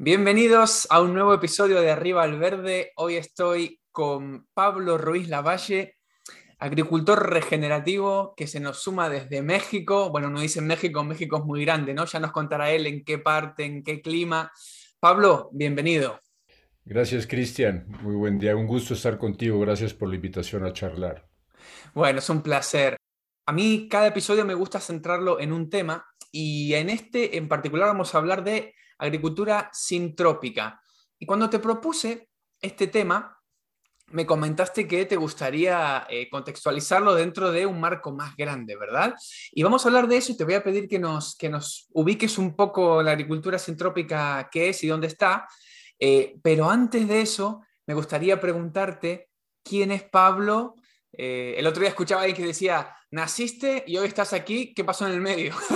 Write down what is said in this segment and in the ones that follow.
Bienvenidos a un nuevo episodio de Arriba al Verde. Hoy estoy con Pablo Ruiz Lavalle, agricultor regenerativo que se nos suma desde México. Bueno, no dice México, México es muy grande, ¿no? Ya nos contará él en qué parte, en qué clima. Pablo, bienvenido. Gracias, Cristian. Muy buen día. Un gusto estar contigo. Gracias por la invitación a charlar. Bueno, es un placer. A mí cada episodio me gusta centrarlo en un tema y en este en particular vamos a hablar de agricultura sintrópica. Y cuando te propuse este tema, me comentaste que te gustaría eh, contextualizarlo dentro de un marco más grande, ¿verdad? Y vamos a hablar de eso y te voy a pedir que nos, que nos ubiques un poco la agricultura sintrópica, qué es y dónde está. Eh, pero antes de eso, me gustaría preguntarte quién es Pablo. Eh, el otro día escuchaba a alguien que decía, naciste y hoy estás aquí, ¿qué pasó en el medio?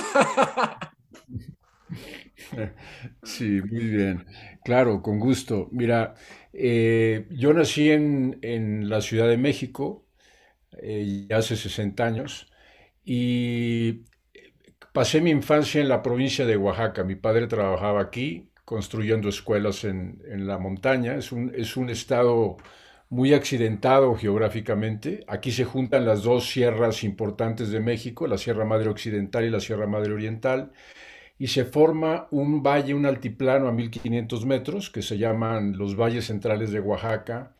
Sí, muy bien. Claro, con gusto. Mira, eh, yo nací en, la Ciudad de México eh, hace 60 años y pasé mi infancia en la provincia de Oaxaca. Mi padre trabajaba aquí construyendo escuelas en, la montaña. Es un, es un estado muy accidentado geográficamente. Aquí se juntan las dos sierras importantes de México, la Sierra Madre Occidental y la Sierra Madre Oriental y se forma un valle, un altiplano a 1500 metros, que se llaman los valles centrales de Oaxaca,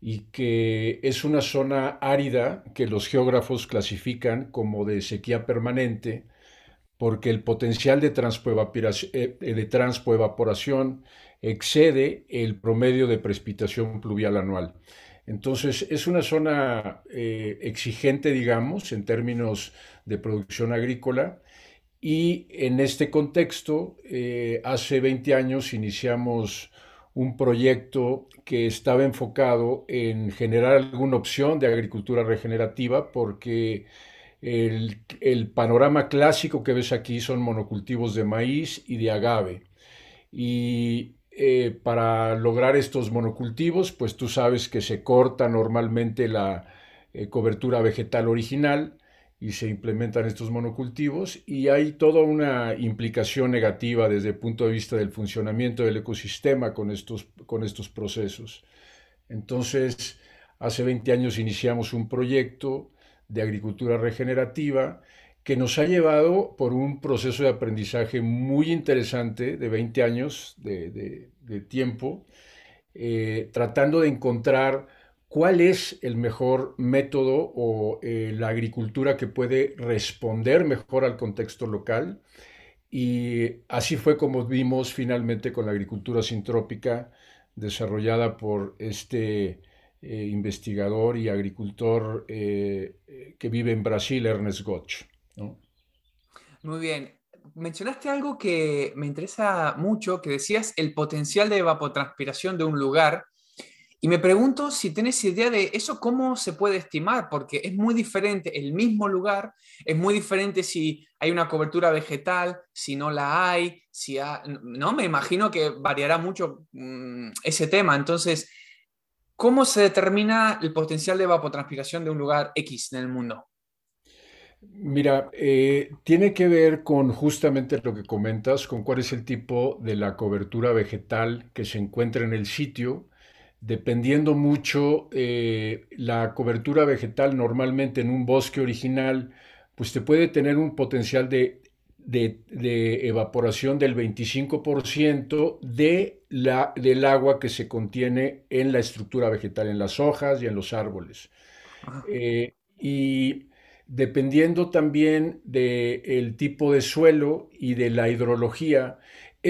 y que es una zona árida que los geógrafos clasifican como de sequía permanente, porque el potencial de eh, de transpoevaporación excede el promedio de precipitación pluvial anual. Entonces, es una zona eh, exigente, digamos, en términos de producción agrícola, y en este contexto, eh, hace 20 años iniciamos un proyecto que estaba enfocado en generar alguna opción de agricultura regenerativa porque el, panorama clásico que ves aquí son monocultivos de maíz y de agave. Y eh, para lograr estos monocultivos, pues tú sabes que se corta normalmente la eh, cobertura vegetal original y se implementan estos monocultivos y hay toda una implicación negativa desde el punto de vista del funcionamiento del ecosistema con estos, con estos procesos. Entonces, hace 20 años iniciamos un proyecto de agricultura regenerativa que nos ha llevado por un proceso de aprendizaje muy interesante de 20 años de, tiempo, eh, tratando de encontrar cuál es el mejor método o eh, la agricultura que puede responder mejor al contexto local. Y así fue como vimos finalmente con la agricultura sintrópica desarrollada por este eh, investigador y agricultor eh, que vive en Brasil, Ernest Gotch. Muy bien. Mencionaste algo que me interesa mucho, que decías el potencial de evapotranspiración de un lugar y me pregunto si tienes idea de eso, cómo se puede estimar, porque es muy diferente el mismo lugar, es muy diferente si hay una cobertura vegetal, si no la hay, si no, me imagino que variará mucho mm, ese tema. Entonces, ¿cómo se determina el potencial de evapotranspiración de un lugar X en el mundo? Mira, eh, tiene que ver con justamente lo que comentas, con cuál es el tipo de la cobertura vegetal que se encuentra en el sitio dependiendo mucho eh, la cobertura vegetal normalmente en un bosque original, pues te puede tener un potencial de, evaporación del 25% de la, del agua que se contiene en la estructura vegetal, en las hojas y en los árboles. Eh, y dependiendo también del tipo de suelo y de la hidrología,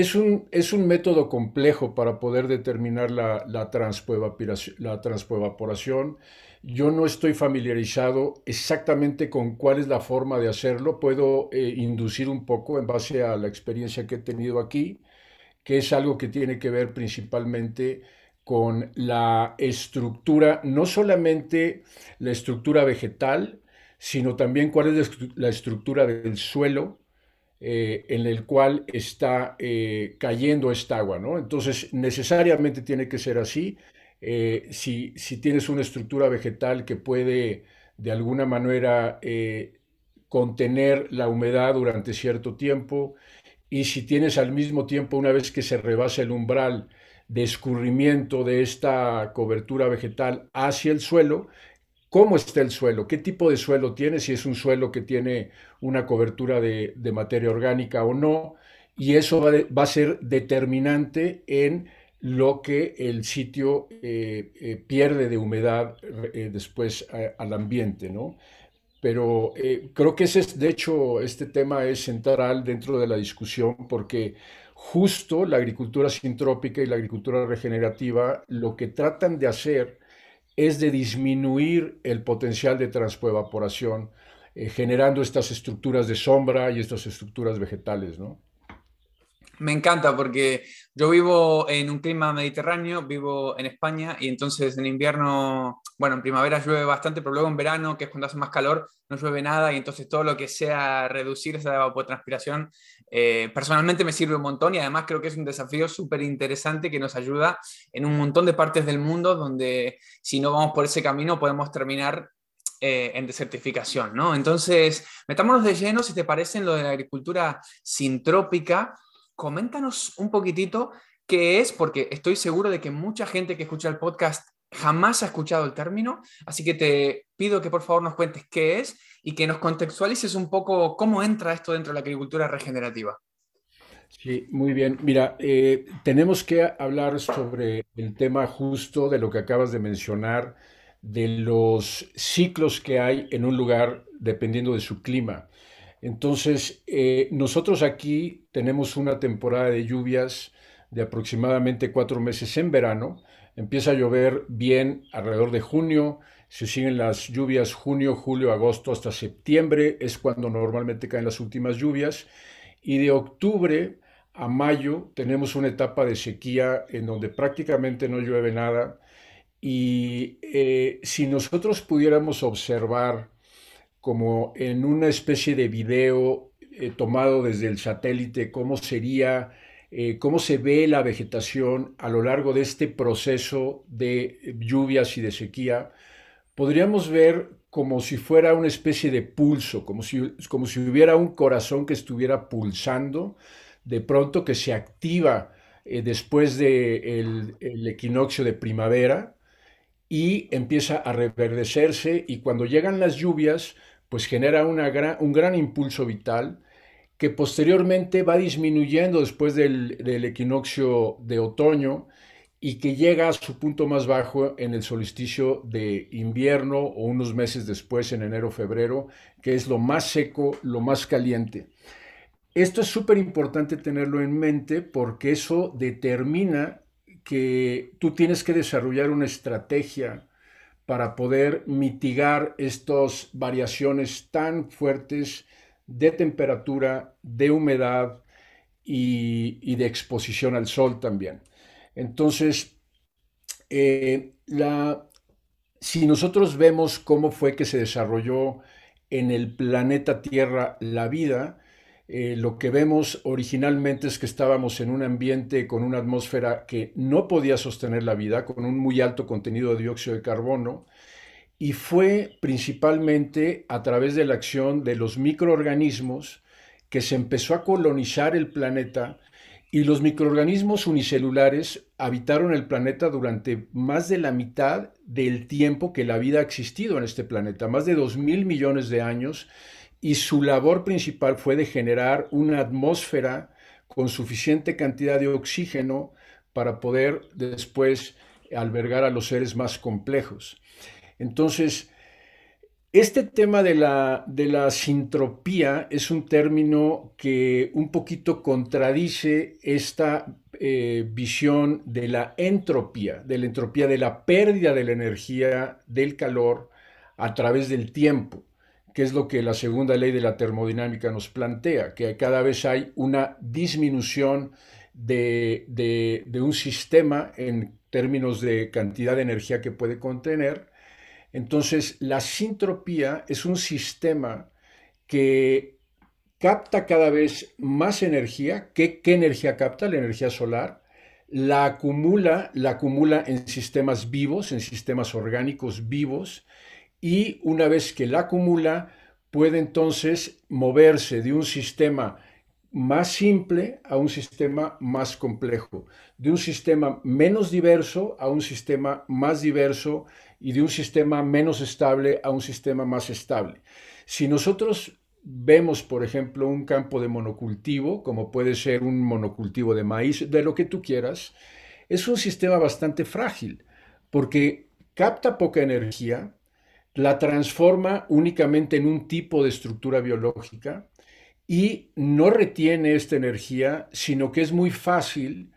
es un, es un método complejo para poder determinar la, la, la transpoevaporación. Yo no estoy familiarizado exactamente con cuál es la forma de hacerlo. Puedo eh, inducir un poco en base a la experiencia que he tenido aquí, que es algo que tiene que ver principalmente con la estructura, no solamente la estructura vegetal, sino también cuál es la estructura del suelo, eh, en el cual está eh, cayendo esta agua, ¿no? Entonces, necesariamente tiene que ser así. Eh, si, si, tienes una estructura vegetal que puede de alguna manera contener la humedad durante cierto tiempo, y si tienes al mismo tiempo, una vez que se rebasa el umbral de escurrimiento de esta cobertura vegetal hacia el suelo, cómo está el suelo, qué tipo de suelo tiene, si es un suelo que tiene una cobertura de, materia orgánica o no, y eso va, a ser determinante en lo que el sitio eh, eh, pierde de humedad eh, después al ambiente, ¿no? Pero creo que ese es, de hecho, este tema es central dentro de la discusión porque justo la agricultura sintrópica y la agricultura regenerativa lo que tratan de hacer es de disminuir el potencial de transpoevaporación, eh, generando estas estructuras de sombra y estas estructuras vegetales, ¿no? Me encanta porque yo vivo en un clima mediterráneo, vivo en España y entonces en invierno, bueno, en primavera llueve bastante, pero luego en verano, que es cuando hace más calor, no llueve nada y entonces todo lo que sea reducir esa evapotranspiración, eh, personalmente me sirve un montón y además creo que es un desafío súper interesante que nos ayuda en un montón de partes del mundo donde si no vamos por ese camino podemos terminar eh, en desertificación, ¿no? Entonces, metámonos de lleno, si te parece, en lo de la agricultura sintrópica coméntanos un poquitito qué es, porque estoy seguro de que mucha gente que escucha el podcast jamás ha escuchado el término, así que te pido que por favor nos cuentes qué es y que nos contextualices un poco cómo entra esto dentro de la agricultura regenerativa. Sí, muy bien. Mira, eh, tenemos que hablar sobre el tema justo de lo que acabas de mencionar, de los ciclos que hay en un lugar dependiendo de su clima. Entonces, eh, nosotros aquí tenemos una temporada de lluvias de aproximadamente cuatro meses en verano. Empieza a llover bien alrededor de junio, se siguen las lluvias junio, julio, agosto hasta septiembre, es cuando normalmente caen las últimas lluvias. Y de octubre a mayo tenemos una etapa de sequía en donde prácticamente no llueve nada. Y eh, si nosotros pudiéramos observar como en una especie de video eh, tomado desde el satélite, cómo sería, eh, cómo se ve la vegetación a lo largo de este proceso de lluvias y de sequía, podríamos ver como si fuera una especie de pulso, como si, como si hubiera un corazón que estuviera pulsando, de pronto que se activa eh, después del de el equinoccio de primavera y empieza a reverdecerse y cuando llegan las lluvias, pues genera un gran impulso vital que posteriormente va disminuyendo después del, equinoccio de otoño y que llega a su punto más bajo en el solsticio de invierno o unos meses después, en enero-febrero, que es lo más seco, lo más caliente. Esto es súper importante tenerlo en mente porque eso determina que tú tienes que desarrollar una estrategia para poder mitigar estas variaciones tan fuertes de temperatura, de humedad y, de exposición al sol también. Entonces, eh, si nosotros vemos cómo fue que se desarrolló en el planeta Tierra la vida, eh, lo que vemos originalmente es que estábamos en un ambiente con una atmósfera que no podía sostener la vida, con un muy alto contenido de dióxido de carbono, y fue principalmente a través de la acción de los microorganismos que se empezó a colonizar el planeta y los microorganismos unicelulares habitaron el planeta durante más de la mitad del tiempo que la vida ha existido en este planeta, más de dos mil millones de años, y su labor principal fue de generar una atmósfera con suficiente cantidad de oxígeno para poder después albergar a los seres más complejos. Entonces, Este tema de la, de la sintropía es un término que un poquito contradice esta eh, visión de la entropía, de la entropía, de la pérdida de la energía del calor a través del tiempo, que es lo que la segunda ley de la termodinámica nos plantea, que cada vez hay una disminución de, de un sistema en términos de cantidad de energía que puede contener entonces, la sintropía es un sistema que capta cada vez más energía. ¿Qué, energía capta? La energía solar. La acumula, la acumula en sistemas vivos, en sistemas orgánicos vivos, y una vez que la acumula, puede entonces moverse de un sistema más simple a un sistema más complejo, de un sistema menos diverso a un sistema más diverso y de un sistema menos estable a un sistema más estable. Si nosotros vemos, por ejemplo, un campo de monocultivo, como puede ser un monocultivo de maíz, de lo que tú quieras, es un sistema bastante frágil, porque capta poca energía, la transforma únicamente en un tipo de estructura biológica y no retiene esta energía, sino que es muy fácil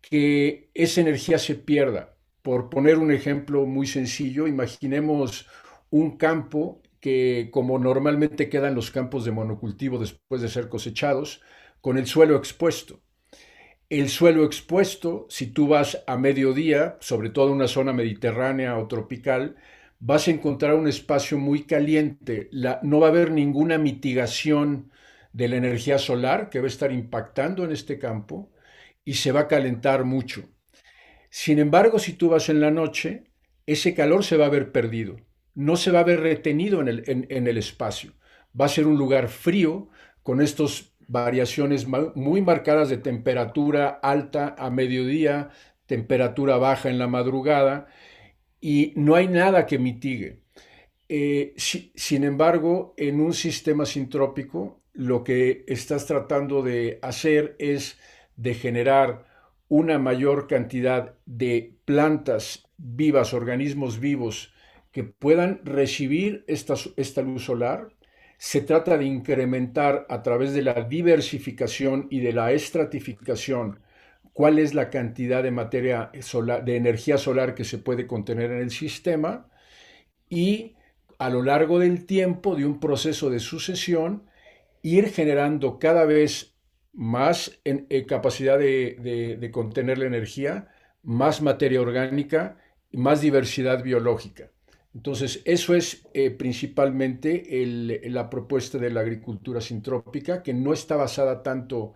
que esa energía se pierda. Por poner un ejemplo muy sencillo, imaginemos un campo que como normalmente quedan los campos de monocultivo después de ser cosechados, con el suelo expuesto. El suelo expuesto, si tú vas a mediodía, sobre todo en una zona mediterránea o tropical, vas a encontrar un espacio muy caliente. no va a haber ninguna mitigación de la energía solar que va a estar impactando en este campo y se va a calentar mucho. Sin embargo, si tú vas en la noche, ese calor se va a ver perdido, no se va a ver retenido en el, espacio. Va a ser un lugar frío con estas variaciones muy marcadas de temperatura alta a mediodía, temperatura baja en la madrugada, y no hay nada que mitigue. Eh, sin embargo, en un sistema sintrópico, lo que estás tratando de hacer es de generar una mayor cantidad de plantas vivas, organismos vivos que puedan recibir esta, esta luz solar. Se trata de incrementar a través de la diversificación y de la estratificación cuál es la cantidad de materia solar, de energía solar que se puede contener en el sistema y a lo largo del tiempo de un proceso de sucesión ir generando cada vez más eh, capacidad de, contener la energía, más materia orgánica más diversidad biológica. Entonces, eso es eh, principalmente la propuesta de la agricultura sintrópica, que no está basada tanto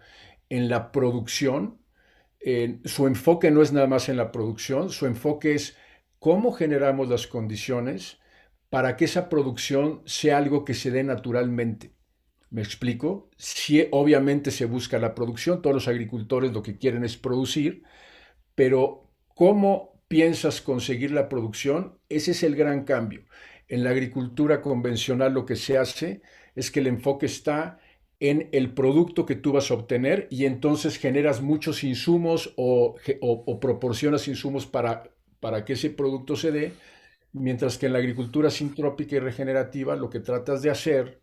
en la producción. su enfoque no es nada más en la producción, su enfoque es cómo generamos las condiciones para que esa producción sea algo que se dé naturalmente. ¿Me explico? Si obviamente se busca la producción, todos los agricultores lo que quieren es producir, pero ¿cómo piensas conseguir la producción? Ese es el gran cambio. En la agricultura convencional lo que se hace es que el enfoque está en el producto que tú vas a obtener y entonces generas muchos insumos o, proporcionas insumos para, para que ese producto se dé, mientras que en la agricultura sintrópica y regenerativa lo que tratas de hacer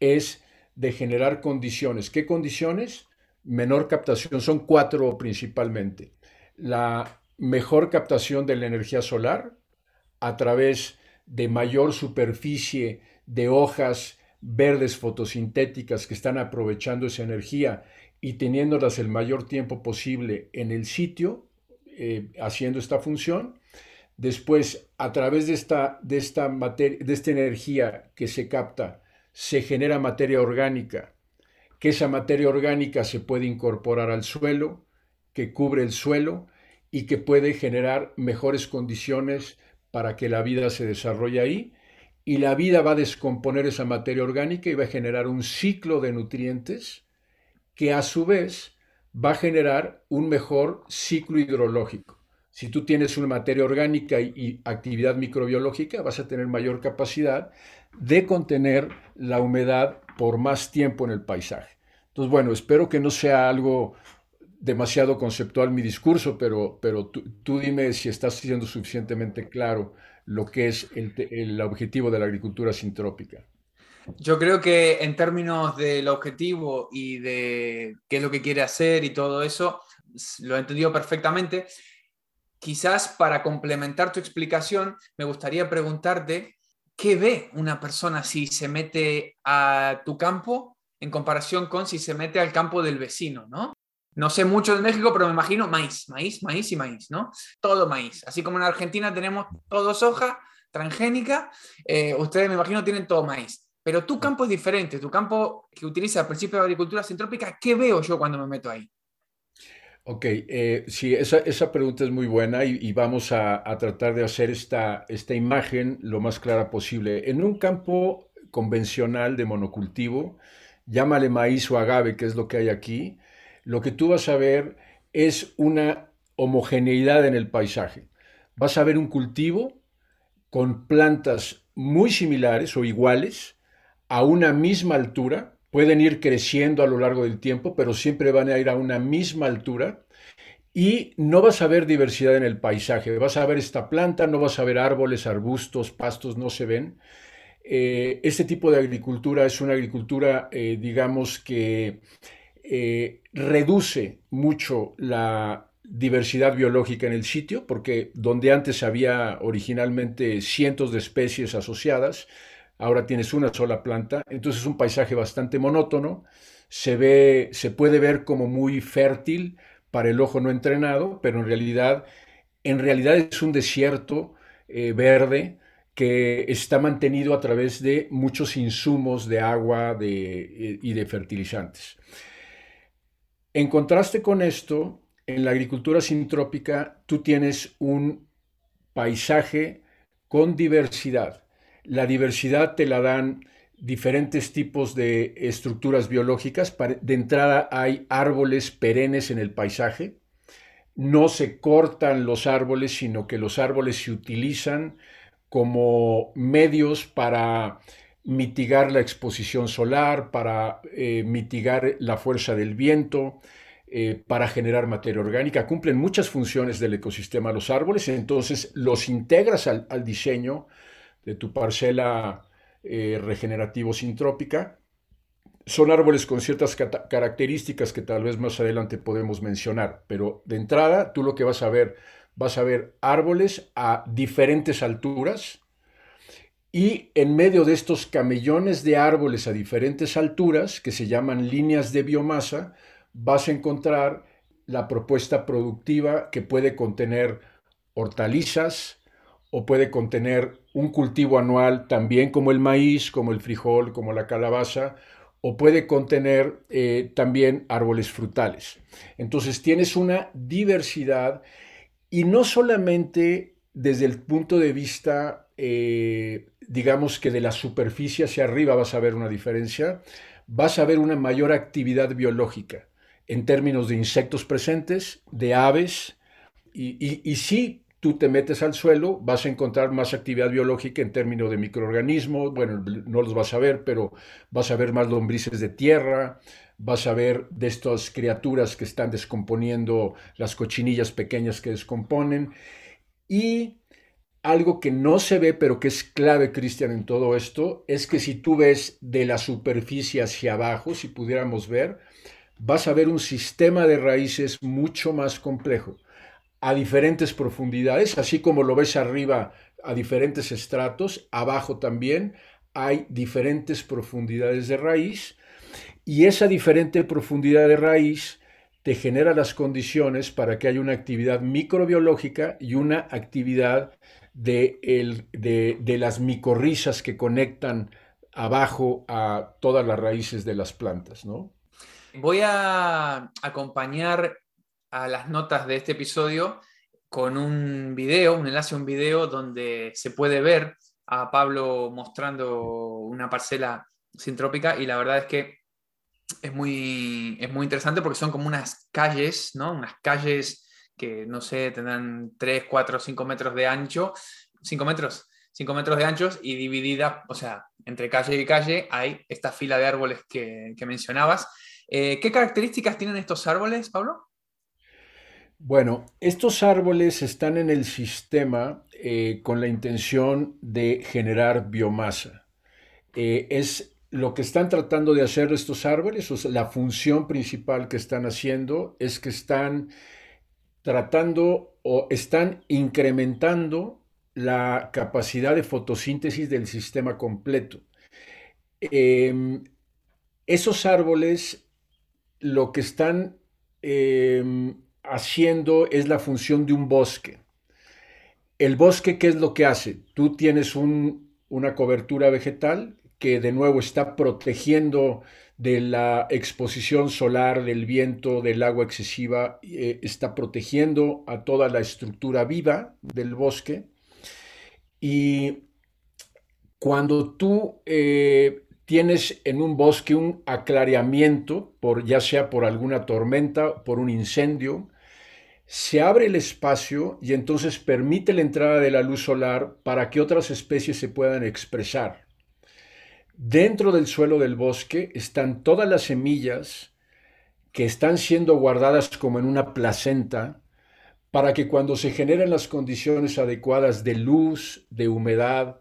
es de generar condiciones. ¿Qué condiciones? Menor captación. Son cuatro principalmente. La mejor captación de la energía solar a través de mayor superficie de hojas verdes fotosintéticas que están aprovechando esa energía y teniéndolas el mayor tiempo posible en el sitio, eh, haciendo esta función. Después, a través de esta, de, esta de esta energía que se capta, se genera materia orgánica, que esa materia orgánica se puede incorporar al suelo, que cubre el suelo y que puede generar mejores condiciones para que la vida se desarrolle ahí. Y la vida va a descomponer esa materia orgánica y va a generar un ciclo de nutrientes que a su vez va a generar un mejor ciclo hidrológico. Si tú tienes una materia orgánica y, actividad microbiológica, vas a tener mayor capacidad de contener la humedad por más tiempo en el paisaje. Entonces, bueno, espero que no sea algo demasiado conceptual mi discurso, pero, pero tú, dime si estás siendo suficientemente claro lo que es el, el objetivo de la agricultura sintrópica. Yo creo que en términos del objetivo y de qué es lo que quiere hacer y todo eso, lo he entendido perfectamente. Quizás para complementar tu explicación, me gustaría preguntarte qué ve una persona si se mete a tu campo en comparación con si se mete al campo del vecino, ¿no? No sé mucho de México, pero me imagino maíz, maíz, maíz y maíz, ¿no? Todo maíz. Así como en Argentina tenemos todo soja transgénica, eh, ustedes me imagino tienen todo maíz. Pero tu campo es diferente, tu campo que utiliza el principio de agricultura sintrópica, ¿qué veo yo cuando me meto ahí? Ok, eh, sí, esa, pregunta es muy buena y, vamos a, tratar de hacer esta, esta imagen lo más clara posible. En un campo convencional de monocultivo, llámale maíz o agave, que es lo que hay aquí, lo que tú vas a ver es una homogeneidad en el paisaje. Vas a ver un cultivo con plantas muy similares o iguales, a una misma altura, pueden ir creciendo a lo largo del tiempo, pero siempre van a ir a una misma altura y no vas a ver diversidad en el paisaje. Vas a ver esta planta, no vas a ver árboles, arbustos, pastos, no se ven. Eh, este tipo de agricultura es una agricultura, eh, digamos, que eh, reduce mucho la diversidad biológica en el sitio, porque donde antes había originalmente cientos de especies asociadas, ahora tienes una sola planta, entonces es un paisaje bastante monótono, se ve, se puede ver como muy fértil para el ojo no entrenado, pero en realidad, en realidad es un desierto eh, verde que está mantenido a través de muchos insumos de agua y de fertilizantes. En contraste con esto, en la agricultura sintrópica tú tienes un paisaje con diversidad la diversidad te la dan diferentes tipos de estructuras biológicas. De entrada hay árboles perennes en el paisaje. No se cortan los árboles, sino que los árboles se utilizan como medios para mitigar la exposición solar, para eh, mitigar la fuerza del viento, eh, para generar materia orgánica. Cumplen muchas funciones del ecosistema los árboles, entonces los integras al diseño de tu parcela eh, regenerativo sintrópica. Son árboles con ciertas características que tal vez más adelante podemos mencionar, pero de entrada tú lo que vas a ver, vas a ver árboles a diferentes alturas y en medio de estos camellones de árboles a diferentes alturas, que se llaman líneas de biomasa, vas a encontrar la propuesta productiva que puede contener hortalizas o puede contener un cultivo anual también como el maíz, como el frijol, como la calabaza, o puede contener eh, también árboles frutales. Entonces tienes una diversidad y no solamente desde el punto de vista, eh, digamos que de la superficie hacia arriba vas a ver una diferencia, vas a ver una mayor actividad biológica en términos de insectos presentes, de aves, y, y, y sí tú te metes al suelo, vas a encontrar más actividad biológica en términos de microorganismos, bueno, no los vas a ver, pero vas a ver más lombrices de tierra, vas a ver de estas criaturas que están descomponiendo las cochinillas pequeñas que descomponen. Y algo que no se ve, pero que es clave, Cristian, en todo esto, es que si tú ves de la superficie hacia abajo, si pudiéramos ver, vas a ver un sistema de raíces mucho más complejo a diferentes profundidades, así como lo ves arriba a diferentes estratos, abajo también hay diferentes profundidades de raíz y esa diferente profundidad de raíz te genera las condiciones para que haya una actividad microbiológica y una actividad de, de las micorrizas que conectan abajo a todas las raíces de las plantas, ¿no? Voy a acompañar a las notas de este episodio con un video, un enlace a un video donde se puede ver a Pablo mostrando una parcela sintrópica y la verdad es que es muy, es muy interesante porque son como unas calles, ¿no? Unas calles que, no sé, tendrán 3, 4, 5 metros de ancho, 5 metros, 5 metros de anchos y divididas, o sea, entre calle y calle hay esta fila de árboles que, mencionabas. Eh, ¿Qué características tienen estos árboles, Pablo? Bueno, estos árboles están en el sistema eh, con la intención de generar biomasa. Eh, es lo que están tratando de hacer estos árboles, o sea, la función principal que están haciendo es que están tratando o están incrementando la capacidad de fotosíntesis del sistema completo. Em, esos árboles lo que están em, haciendo es la función de un bosque. El bosque, ¿qué es lo que hace? Tú tienes una cobertura vegetal que de nuevo está protegiendo de la exposición solar, del viento, del agua excesiva, eh, está protegiendo a toda la estructura viva del bosque. Y cuando tú eh, tienes en un bosque un aclaramiento, por, ya sea por alguna tormenta, por un incendio, se abre el espacio y entonces permite la entrada de la luz solar para que otras especies se puedan expresar. Dentro del suelo del bosque están todas las semillas que están siendo guardadas como en una placenta para que cuando se generen las condiciones adecuadas de luz, de humedad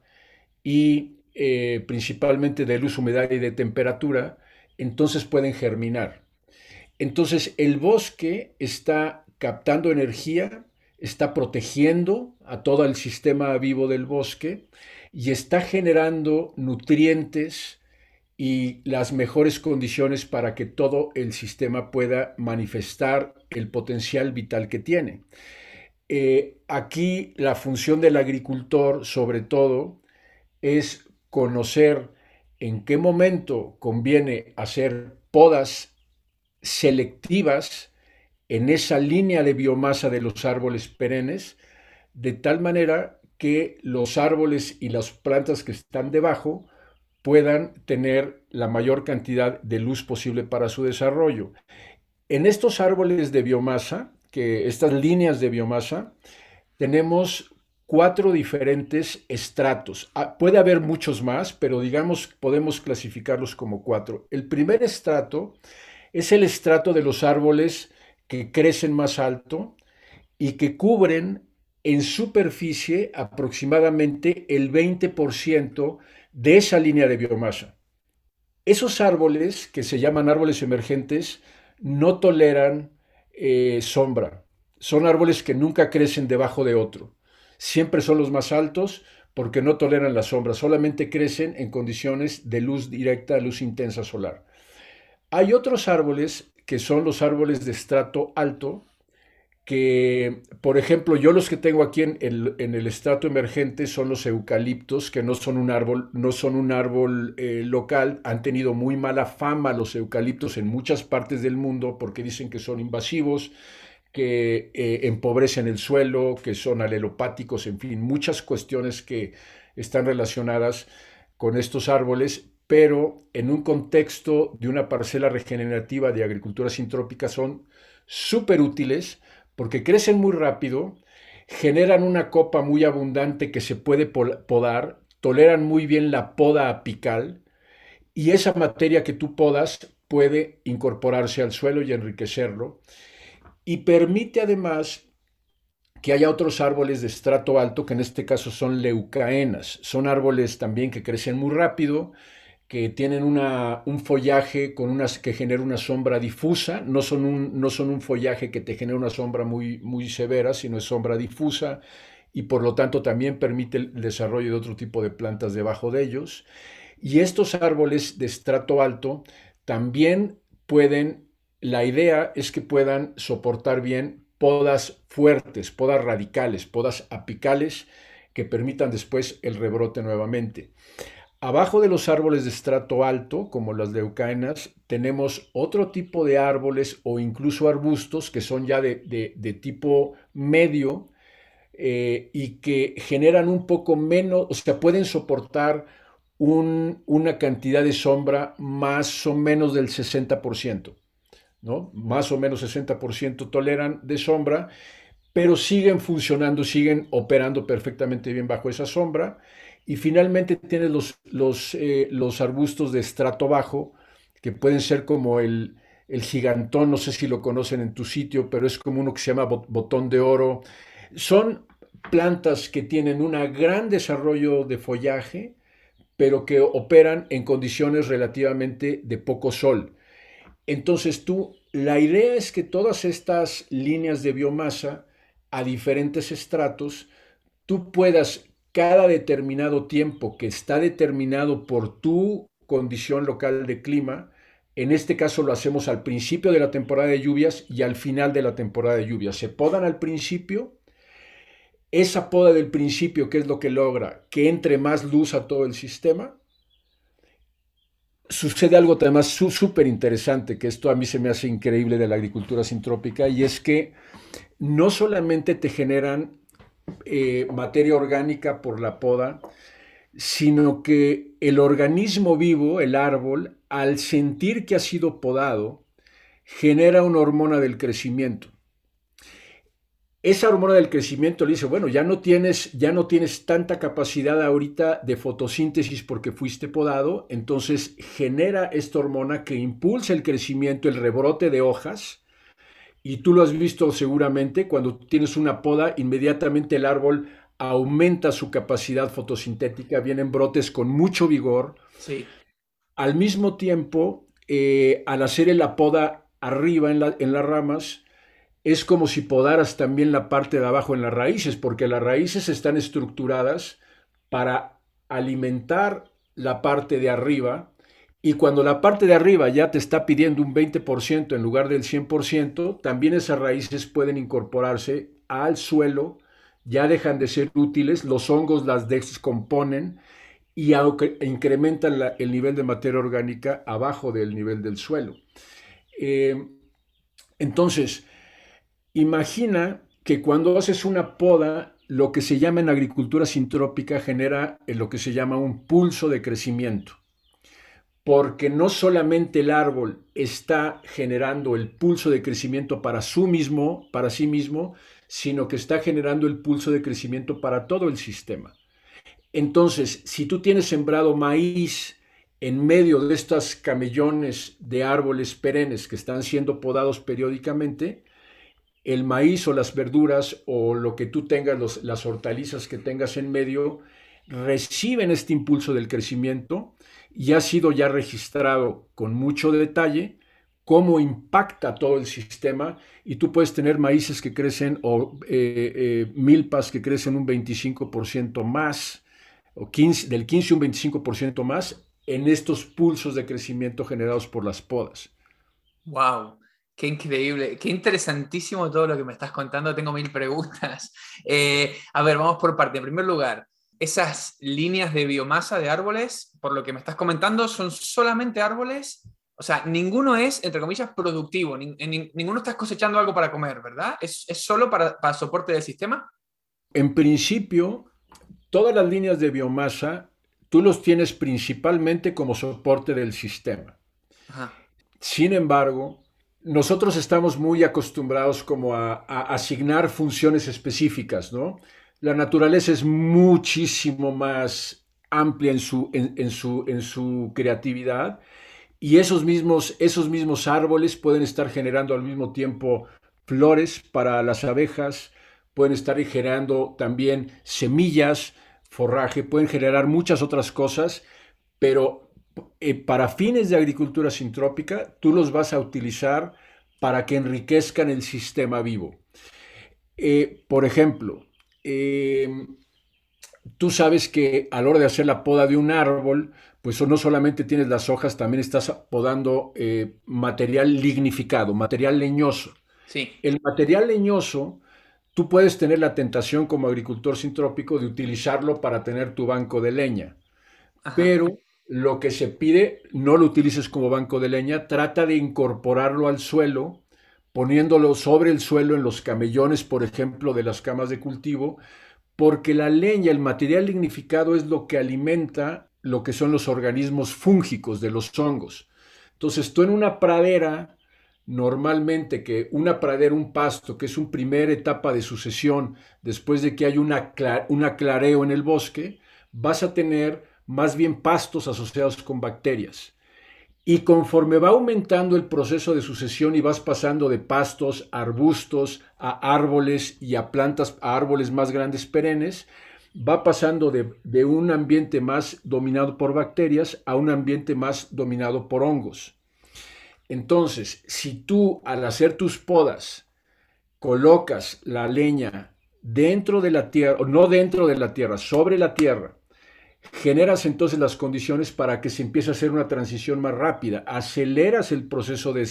y eh, principalmente de luz, humedad y de temperatura, entonces pueden germinar. Entonces el bosque está captando energía, está protegiendo a todo el sistema vivo del bosque y está generando nutrientes y las mejores condiciones para que todo el sistema pueda manifestar el potencial vital que tiene. Eh, aquí la función del agricultor, sobre todo, es conocer en qué momento conviene hacer podas selectivas en esa línea de biomasa de los árboles perennes, de tal manera que los árboles y las plantas que están debajo puedan tener la mayor cantidad de luz posible para su desarrollo. En estos árboles de biomasa, que estas líneas de biomasa, tenemos cuatro diferentes estratos. Ah, puede haber muchos más, pero digamos podemos clasificarlos como cuatro. El primer estrato es el estrato de los árboles que crecen más alto y que cubren en superficie aproximadamente el 20% de esa línea de biomasa. Esos árboles, que se llaman árboles emergentes, no toleran eh, sombra. Son árboles que nunca crecen debajo de otro. Siempre son los más altos porque no toleran la sombra, solamente crecen en condiciones de luz directa, luz intensa solar. Hay otros árboles que son los árboles de estrato alto, que, por ejemplo, yo los que tengo aquí en el, estrato emergente son los eucaliptos, que no son un árbol, no son un árbol eh, local, han tenido muy mala fama los eucaliptos en muchas partes del mundo porque dicen que son invasivos, que eh, empobrecen el suelo, que son alelopáticos, en fin, muchas cuestiones que están relacionadas con estos árboles, pero en un contexto de una parcela regenerativa de agricultura sintrópica son súper útiles porque crecen muy rápido, generan una copa muy abundante que se puede podar, toleran muy bien la poda apical y esa materia que tú podas puede incorporarse al suelo y enriquecerlo y permite además que haya otros árboles de estrato alto que en este caso son leucaenas. Son árboles también que crecen muy rápido, que tienen un follaje con unas, que genera una sombra difusa, no son un, no son un follaje que te genera una sombra muy, muy severa, sino es sombra difusa y por lo tanto también permite el desarrollo de otro tipo de plantas debajo de ellos. Y estos árboles de estrato alto también pueden, la idea es que puedan soportar bien podas fuertes, podas radicales, podas apicales que permitan después el rebrote nuevamente. Abajo de los árboles de estrato alto, como las leucaenas, tenemos otro tipo de árboles o incluso arbustos que son ya de, tipo medio eh, y que generan un poco menos, o sea, pueden soportar una cantidad de sombra más o menos del 60%, ¿no? Más o menos 60% toleran de sombra, pero siguen funcionando, siguen operando perfectamente bien bajo esa sombra y finalmente tienes los, los, eh, los arbustos de estrato bajo, que pueden ser como el, el gigantón, no sé si lo conocen en tu sitio, pero es como uno que se llama botón de oro. Son plantas que tienen un gran desarrollo de follaje, pero que operan en condiciones relativamente de poco sol. Entonces tú, la idea es que todas estas líneas de biomasa a diferentes estratos, tú puedas cada determinado tiempo que está determinado por tu condición local de clima, en este caso lo hacemos al principio de la temporada de lluvias y al final de la temporada de lluvias. Se podan al principio. Esa poda del principio, que es lo que logra que entre más luz a todo el sistema, sucede algo además súper interesante, que esto a mí se me hace increíble de la agricultura sintrópica, y es que no solamente te generan eh, materia orgánica por la poda, sino que el organismo vivo, el árbol, al sentir que ha sido podado, genera una hormona del crecimiento. Esa hormona del crecimiento le dice, bueno, ya no tienes, ya no tienes tanta capacidad ahorita de fotosíntesis porque fuiste podado, entonces genera esta hormona que impulsa el crecimiento, el rebrote de hojas, y tú lo has visto seguramente, cuando tienes una poda, inmediatamente el árbol aumenta su capacidad fotosintética, vienen brotes con mucho vigor. Sí. Al mismo tiempo, eh, al hacer la poda arriba en, en las ramas, es como si podaras también la parte de abajo en las raíces, porque las raíces están estructuradas para alimentar la parte de arriba y cuando la parte de arriba ya te está pidiendo un 20% en lugar del 100%, también esas raíces pueden incorporarse al suelo ya dejan de ser útiles, los hongos las descomponen y incrementan el nivel de materia orgánica abajo del nivel del suelo. Eh, entonces, imagina que cuando haces una poda, lo que se llama en agricultura sintrópica genera lo que se llama un pulso de crecimiento. Porque no solamente el árbol está generando el pulso de crecimiento para, su mismo, para sí mismo, sino que está generando el pulso de crecimiento para todo el sistema. Entonces, si tú tienes sembrado maíz en medio de estas camellones de árboles perennes que están siendo podados periódicamente, el maíz o las verduras o lo que tú tengas, las hortalizas que tengas en medio, reciben este impulso del crecimiento y ha sido ya registrado con mucho detalle cómo impacta todo el sistema y tú puedes tener maíces que crecen o eh, eh, milpas que crecen un 25% más, o 15, del 15 a un 25% más en estos pulsos de crecimiento generados por las podas. ¡Wow! Qué increíble, qué interesantísimo todo lo que me estás contando. Tengo mil preguntas. Eh, a ver, vamos por parte. En primer lugar, esas líneas de biomasa de árboles, por lo que me estás comentando, son solamente árboles o sea, ninguno es, entre comillas, productivo, ninguno está cosechando algo para comer, ¿verdad? ¿Es, solo para, soporte del sistema? En principio, todas las líneas de biomasa, tú los tienes principalmente como soporte del sistema. Sin embargo, nosotros estamos muy acostumbrados como a, asignar funciones específicas, ¿no? La naturaleza es muchísimo más amplia en su, en su, en su creatividad y esos mismos, esos mismos árboles pueden estar generando al mismo tiempo flores para las abejas, pueden estar generando también semillas, forraje, pueden generar muchas otras cosas, pero eh, para fines de agricultura sintrópica tú los vas a utilizar para que enriquezcan el sistema vivo. Eh, por ejemplo, em, tú sabes que a la hora de hacer la poda de un árbol, pues no solamente tienes las hojas, también estás podando eh, material lignificado, material leñoso. Sí. El material leñoso, tú puedes tener la tentación como agricultor sintrópico de utilizarlo para tener tu banco de leña. Pero lo que se pide, no lo utilices como banco de leña, trata de incorporarlo al suelo, poniéndolo sobre el suelo en los camellones, por ejemplo, de las camas de cultivo, porque la leña, el material lignificado es lo que alimenta lo que son los organismos fúngicos de los hongos. Entonces, tú en una pradera, normalmente que una pradera, un pasto, que es una primera etapa de sucesión, después de que hay una, un aclareo en el bosque, vas a tener más bien pastos asociados con bacterias. Y conforme va aumentando el proceso de sucesión y vas pasando de pastos, arbustos, a árboles y a plantas, a árboles más grandes perennes, va pasando de, de, un ambiente más dominado por bacterias a un ambiente más dominado por hongos. Entonces, si tú al hacer tus podas colocas la leña dentro de la tierra, o no dentro de la tierra, sobre la tierra, generas entonces las condiciones para que se empiece a hacer una transición más rápida, aceleras el proceso de,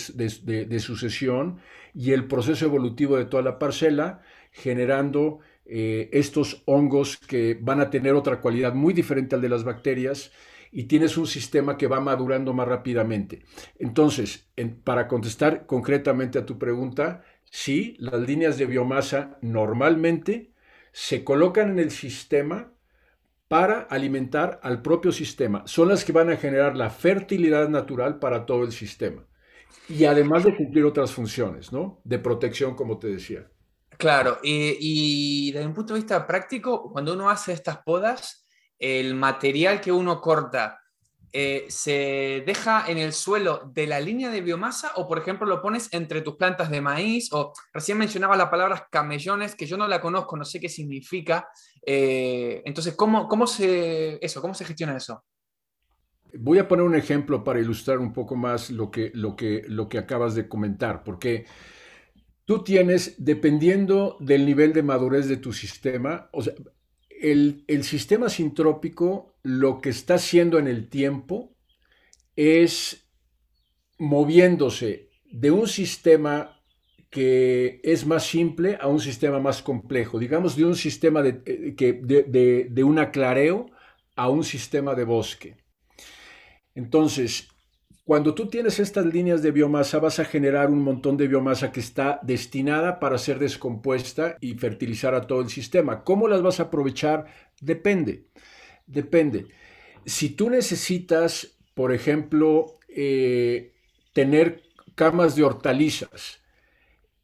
sucesión y el proceso evolutivo de toda la parcela, generando eh, estos hongos que van a tener otra cualidad muy diferente al de las bacterias y tienes un sistema que va madurando más rápidamente. Entonces, para contestar concretamente a tu pregunta, sí, las líneas de biomasa normalmente se colocan en el sistema para alimentar al propio sistema. Son las que van a generar la fertilidad natural para todo el sistema. Y además de cumplir otras funciones, ¿no? De protección, como te decía. Claro, y, desde un punto de vista práctico, cuando uno hace estas podas, el material que uno corta eh, se deja en el suelo de la línea de biomasa o, por ejemplo, lo pones entre tus plantas de maíz o recién mencionaba la palabra camellones, que yo no la conozco, no sé qué significa. Eh, entonces, ¿cómo, cómo, se, eso, ¿cómo se gestiona eso? Voy a poner un ejemplo para ilustrar un poco más lo que, lo que, lo que acabas de comentar, porque tú tienes, dependiendo del nivel de madurez de tu sistema, o sea, el, sistema sintrópico lo que está haciendo en el tiempo es moviéndose de un sistema que es más simple a un sistema más complejo, digamos de un sistema de, eh, que, de, de un aclareo a un sistema de bosque. Entonces, cuando tú tienes estas líneas de biomasa, vas a generar un montón de biomasa que está destinada para ser descompuesta y fertilizar a todo el sistema. ¿Cómo las vas a aprovechar? Depende, depende. Si tú necesitas, por ejemplo, eh, tener camas de hortalizas,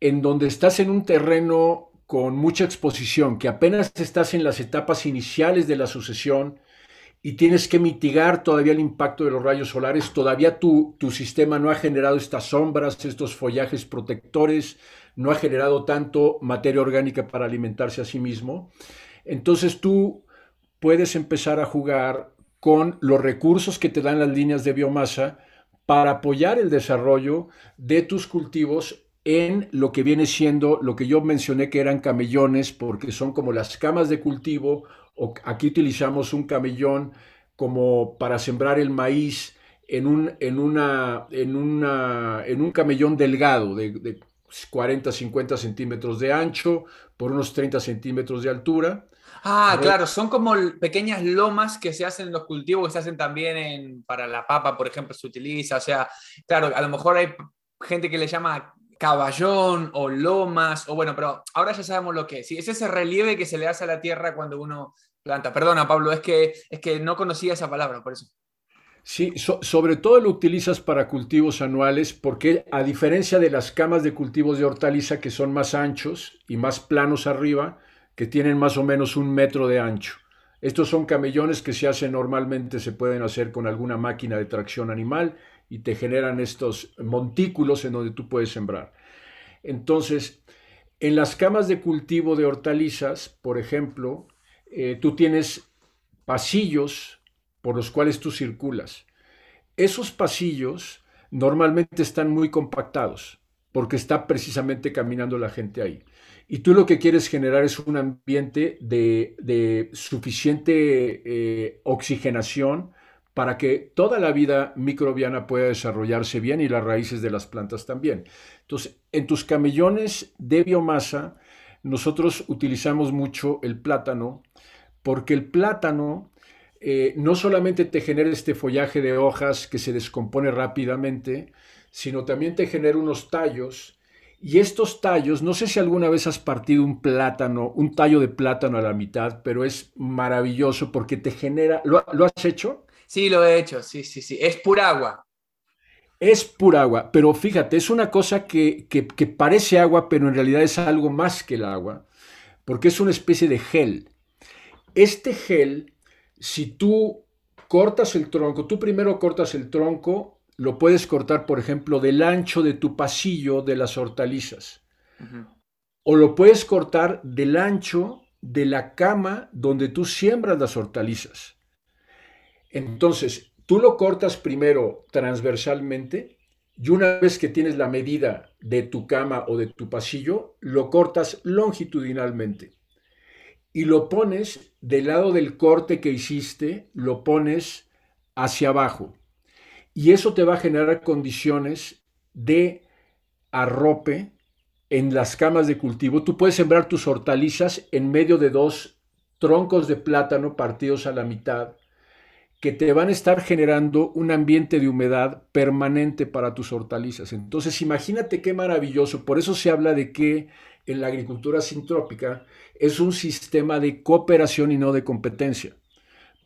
en donde estás en un terreno con mucha exposición, que apenas estás en las etapas iniciales de la sucesión, y tienes que mitigar todavía el impacto de los rayos solares, todavía tu, tu sistema no ha generado estas sombras, estos follajes protectores, no ha generado tanto materia orgánica para alimentarse a sí mismo. Entonces tú puedes empezar a jugar con los recursos que te dan las líneas de biomasa para apoyar el desarrollo de tus cultivos en lo que viene siendo lo que yo mencioné que eran camellones, porque son como las camas de cultivo aquí utilizamos un camellón como para sembrar el maíz en un, en una, en una, en un camellón delgado de, 40, 50 centímetros de ancho por unos 30 centímetros de altura. Ah, claro, son como pequeñas lomas que se hacen en los cultivos, que se hacen también en, para la papa, por ejemplo, se utiliza. O sea, claro, a lo mejor hay gente que le llama caballón o lomas, o bueno, pero ahora ya sabemos lo que es. Es ese relieve que se le hace a la tierra cuando uno planta. Perdona, Pablo, es que, es que no conocía esa palabra, por eso. Sí, sobre todo lo utilizas para cultivos anuales porque a diferencia de las camas de cultivos de hortaliza que son más anchos y más planos arriba, que tienen más o menos un metro de ancho. Estos son camellones que se hacen normalmente, se pueden hacer con alguna máquina de tracción animal y te generan estos montículos en donde tú puedes sembrar. Entonces, en las camas de cultivo de hortalizas, por ejemplo, eh, tú tienes pasillos por los cuales tú circulas. Esos pasillos normalmente están muy compactados porque está precisamente caminando la gente ahí. Y tú lo que quieres generar es un ambiente de, suficiente eh, oxigenación para que toda la vida microbiana pueda desarrollarse bien y las raíces de las plantas también. Entonces, en tus camellones de biomasa, nosotros utilizamos mucho el plátano porque el plátano eh, no solamente te genera este follaje de hojas que se descompone rápidamente, sino también te genera unos tallos. Y estos tallos, no sé si alguna vez has partido un plátano, un tallo de plátano a la mitad, pero es maravilloso porque te genera... ¿Lo, has hecho? Sí, lo he hecho, sí, sí, sí. Es pura agua. Es pura agua, pero fíjate, es una cosa que, que parece agua, pero en realidad es algo más que el agua, porque es una especie de gel. Este gel, si tú cortas el tronco, tú primero cortas el tronco, lo puedes cortar, por ejemplo, del ancho de tu pasillo de las hortalizas. O lo puedes cortar del ancho de la cama donde tú siembras las hortalizas. Entonces, tú lo cortas primero transversalmente y una vez que tienes la medida de tu cama o de tu pasillo, lo cortas longitudinalmente. Y lo pones del lado del corte que hiciste, lo pones hacia abajo. Y eso te va a generar condiciones de arrope en las camas de cultivo. Tú puedes sembrar tus hortalizas en medio de dos troncos de plátano partidos a la mitad que te van a estar generando un ambiente de humedad permanente para tus hortalizas. Entonces, imagínate qué maravilloso. Por eso se habla de que en la agricultura sintrópica es un sistema de cooperación y no de competencia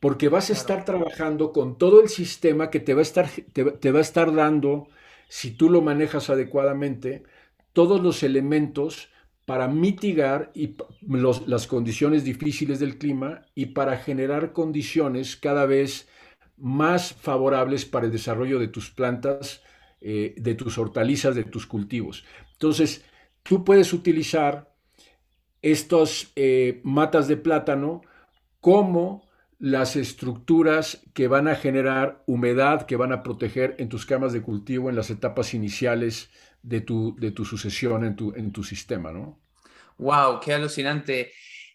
porque vas a estar trabajando con todo el sistema que te va a estar, te, va a estar dando, si tú lo manejas adecuadamente, todos los elementos para mitigar las condiciones difíciles del clima y para generar condiciones cada vez más favorables para el desarrollo de tus plantas, eh, de tus hortalizas, de tus cultivos. Entonces, tú puedes utilizar estas eh, matas de plátano como las estructuras que van a generar humedad, que van a proteger en tus camas de cultivo en las etapas iniciales de tu, de tu sucesión en tu, en tu sistema, ¿no? ¡Wow! ¡Qué alucinante!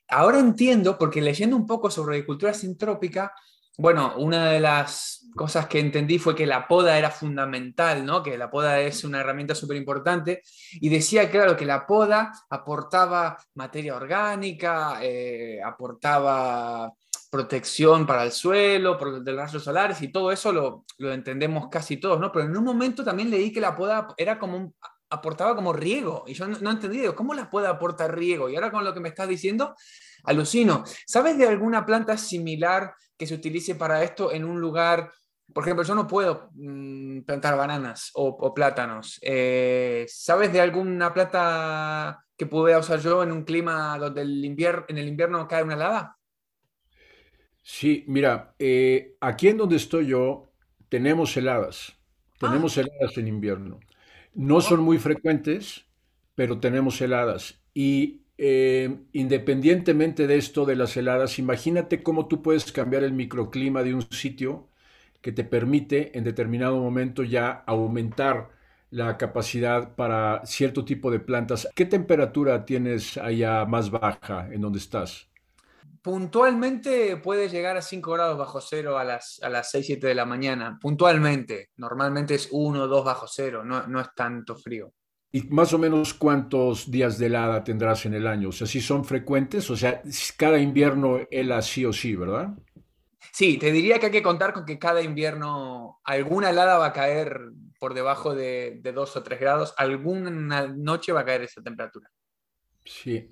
Ahora entiendo, porque leyendo un poco sobre agricultura sintrópica, bueno, una de las cosas que entendí fue que la poda era fundamental, ¿no? Que la poda es una herramienta súper importante. Y decía, claro, que la poda aportaba materia orgánica, eh, aportaba protección para el suelo, por, los rayos solares y todo eso lo, lo, entendemos casi todos, ¿no? Pero en un momento también leí que la poda era como aportaba como riego y yo no, no entendí, ¿cómo la poda aporta riego? Y ahora con lo que me estás diciendo, alucino. ¿Sabes de alguna planta similar que se utilice para esto en un lugar? Por ejemplo, yo no puedo mm, plantar bananas o, plátanos. Eh, ¿Sabes de alguna planta que pudiera usar yo en un clima donde el invierno, en el invierno cae una helada? Sí, mira, eh, aquí en donde estoy yo tenemos heladas, tenemos ah. heladas en invierno. No oh. son muy frecuentes, pero tenemos heladas. Y eh, independientemente de esto, de las heladas, imagínate cómo tú puedes cambiar el microclima de un sitio que te permite en determinado momento ya aumentar la capacidad para cierto tipo de plantas. ¿Qué temperatura tienes allá más baja en donde estás? Puntualmente puede llegar a 5 grados bajo cero a las, a las 6, 7 de la mañana. Puntualmente. Normalmente es 1 o 2 bajo cero, no, no, es tanto frío. ¿Y más o menos cuántos días de helada tendrás en el año? O sea, si son frecuentes, o sea, cada invierno hela sí o sí, ¿verdad? Sí, te diría que hay que contar con que cada invierno alguna helada va a caer por debajo de, de 2 o 3 grados, alguna noche va a caer esa temperatura. Sí.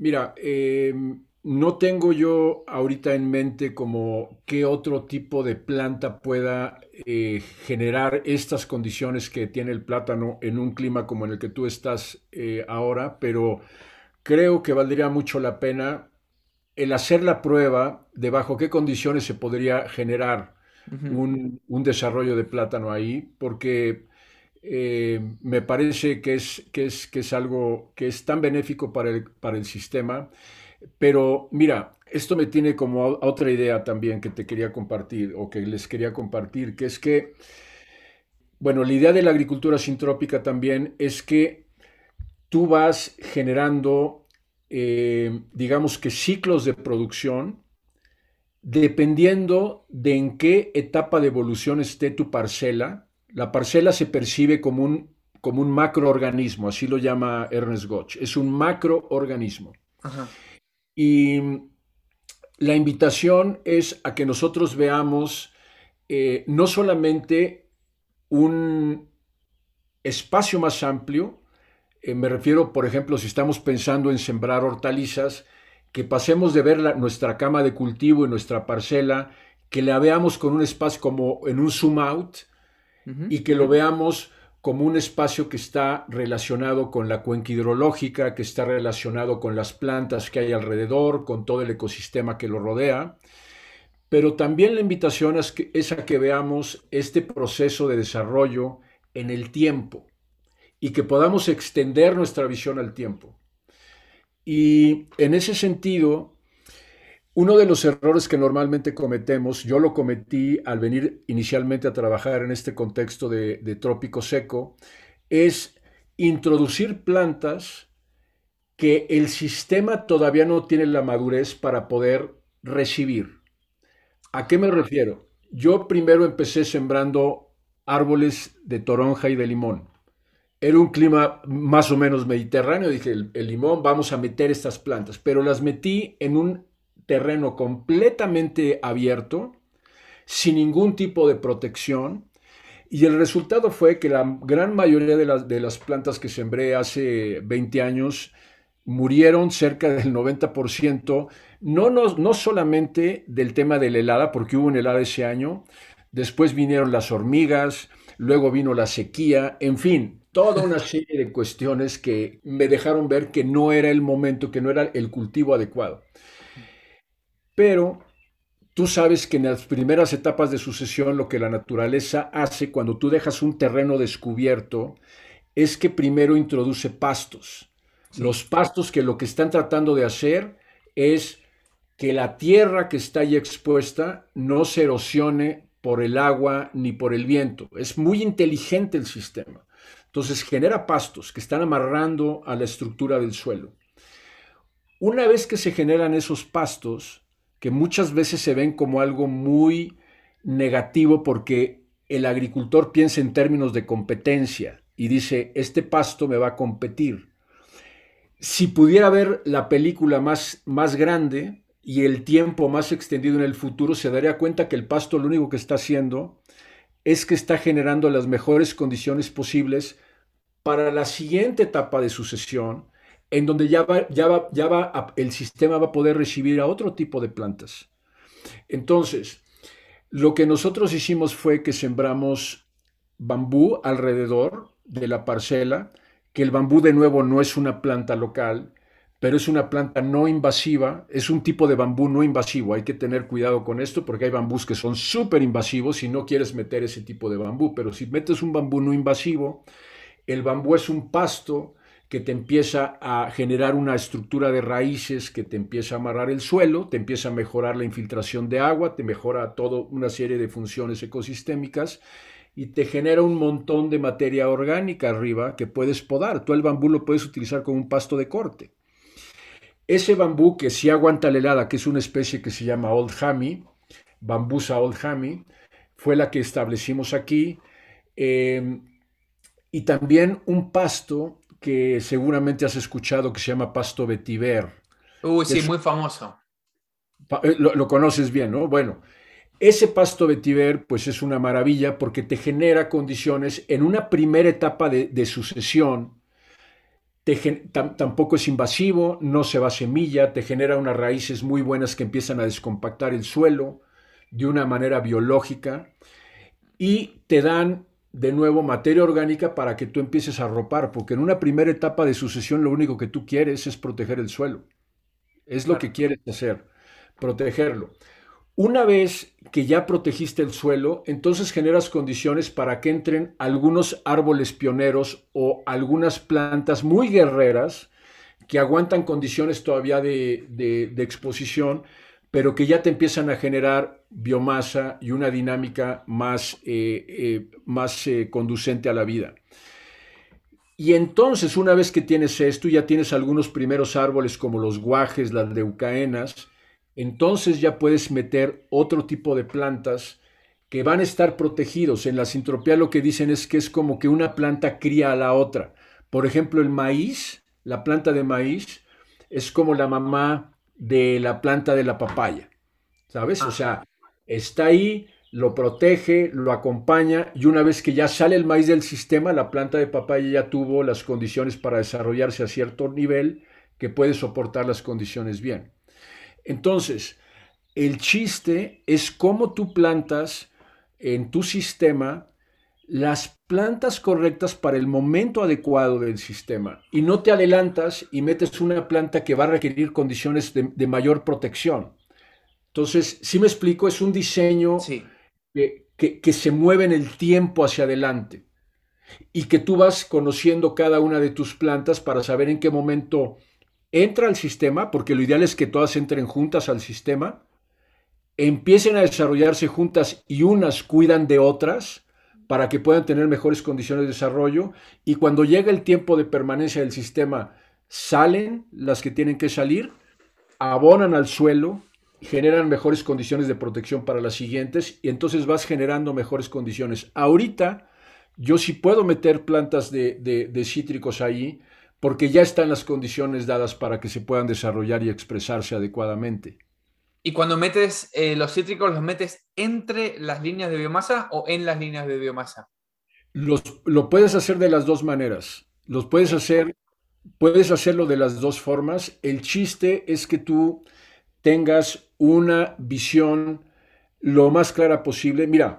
Mira, eh, no tengo yo ahorita en mente como qué otro tipo de planta pueda eh, generar estas condiciones que tiene el plátano en un clima como en el que tú estás eh, ahora, pero creo que valdría mucho la pena el hacer la prueba de bajo qué condiciones se podría generar un, desarrollo de plátano ahí, porque eh, me parece que es, que, es, que es algo que es tan benéfico para el, para el sistema pero mira, esto me tiene como a otra idea también que te quería compartir o que les quería compartir, que es que, bueno, la idea de la agricultura sintrópica también es que tú vas generando, eh, digamos que ciclos de producción dependiendo de en qué etapa de evolución esté tu parcela. La parcela se percibe como un, como un macroorganismo, así lo llama Ernest Gotch, es un macroorganismo. Ajá. Y la invitación es a que nosotros veamos eh, no solamente un espacio más amplio, eh, me refiero, por ejemplo, si estamos pensando en sembrar hortalizas, que pasemos de ver nuestra cama de cultivo y nuestra parcela, que la veamos con un espacio como en un zoom out y que lo veamos como un espacio que está relacionado con la cuenca hidrológica, que está relacionado con las plantas que hay alrededor, con todo el ecosistema que lo rodea, pero también la invitación es, que, a que veamos este proceso de desarrollo en el tiempo y que podamos extender nuestra visión al tiempo. Y en ese sentido, uno de los errores que normalmente cometemos, yo lo cometí al venir inicialmente a trabajar en este contexto de, trópico seco, es introducir plantas que el sistema todavía no tiene la madurez para poder recibir. ¿A qué me refiero? Yo primero empecé sembrando árboles de toronja y de limón. Era un clima más o menos mediterráneo. Dije, el, el, limón, vamos a meter estas plantas. Pero las metí en un terreno completamente abierto, sin ningún tipo de protección. Y el resultado fue que la gran mayoría de las, plantas que sembré hace 20 años murieron cerca del 90%, no, no, no solamente del tema de la helada, porque hubo una helada ese año, después vinieron las hormigas, luego vino la sequía, en fin, toda una serie de cuestiones que me dejaron ver que no era el momento, que no era el cultivo adecuado. Pero tú sabes que en las primeras etapas de sucesión lo que la naturaleza hace cuando tú dejas un terreno descubierto es que primero introduce pastos. Sí. Los pastos que lo que están tratando de hacer es que la tierra que está ahí expuesta no se erosione por el agua ni por el viento. Es muy inteligente el sistema. Entonces genera pastos que están amarrando a la estructura del suelo. Una vez que se generan esos pastos, que muchas veces se ven como algo muy negativo porque el agricultor piensa en términos de competencia y dice, este pasto me va a competir. Si pudiera ver la película más, más grande y el tiempo más extendido en el futuro, se daría cuenta que el pasto lo único que está haciendo es que está generando las mejores condiciones posibles para la siguiente etapa de sucesión, en donde ya va, ya va, ya va, el sistema va a poder recibir a otro tipo de plantas. Entonces, lo que nosotros hicimos fue que sembramos bambú alrededor de la parcela, que el bambú de nuevo no es una planta local, pero es una planta no invasiva, es un tipo de bambú no invasivo. Hay que tener cuidado con esto porque hay bambús que son súper invasivos y no quieres meter ese tipo de bambú, pero si metes un bambú no invasivo, el bambú es un pasto que te empieza a generar una estructura de raíces que te empieza a amarrar el suelo, te empieza a mejorar la infiltración de agua, te mejora toda una serie de funciones ecosistémicas y te genera un montón de materia orgánica arriba que puedes podar. Tú el bambú lo puedes utilizar como un pasto de corte. Ese bambú que sí aguanta la helada, que es una especie que se llama Old Hami, Bambusa Old Hami, fue la que establecimos aquí. Eh, y también un pasto que seguramente has escuchado que se llama pasto vetiver. Uy, sí, es, muy famoso. Eh, lo, lo, conoces bien, ¿no? Bueno, ese pasto vetiver pues es una maravilla porque te genera condiciones en una primera etapa de, de sucesión. Te, tam, tampoco es invasivo, no se va a semilla, te genera unas raíces muy buenas que empiezan a descompactar el suelo de una manera biológica y te dan de nuevo materia orgánica para que tú empieces a ropar, porque en una primera etapa de sucesión lo único que tú quieres es proteger el suelo. Es lo que quieres hacer, protegerlo. Una vez que ya protegiste el suelo, entonces generas condiciones para que entren algunos árboles pioneros o algunas plantas muy guerreras que aguantan condiciones todavía de, de, de exposición, pero que ya te empiezan a generar biomasa y una dinámica más, eh, eh, más eh, conducente a la vida. Y entonces, una vez que tienes esto, ya tienes algunos primeros árboles como los guajes, las leucaenas, entonces ya puedes meter otro tipo de plantas que van a estar protegidos. En la sintropía lo que dicen es que es como que una planta cría a la otra. Por ejemplo, el maíz, la planta de maíz, es como la mamá de la planta de la papaya, ¿sabes? O sea, está ahí, lo protege, lo acompaña y una vez que ya sale el maíz del sistema, la planta de papaya ya tuvo las condiciones para desarrollarse a cierto nivel que puede soportar las condiciones bien. Entonces, el chiste es cómo tú plantas en tu sistema las plantas correctas para el momento adecuado del sistema. Y no te adelantas y metes una planta que va a requerir condiciones de, de mayor protección. Entonces, si me explico, es un diseño que, que, se mueve en el tiempo hacia adelante. Y que tú vas conociendo cada una de tus plantas para saber en qué momento entra al sistema, porque lo ideal es que todas entren juntas al sistema, empiecen a desarrollarse juntas y unas cuidan de otras para que puedan tener mejores condiciones de desarrollo y cuando llega el tiempo de permanencia del sistema, salen las que tienen que salir, abonan al suelo, generan mejores condiciones de protección para las siguientes y entonces vas generando mejores condiciones. Ahorita yo sí puedo meter plantas de, cítricos ahí porque ya están las condiciones dadas para que se puedan desarrollar y expresarse adecuadamente. Y cuando metes eh, los cítricos, ¿los metes entre las líneas de biomasa o en las líneas de biomasa? Los, lo puedes hacer de las dos maneras. Los puedes hacer, puedes hacerlo de las dos formas. El chiste es que tú tengas una visión lo más clara posible. Mira,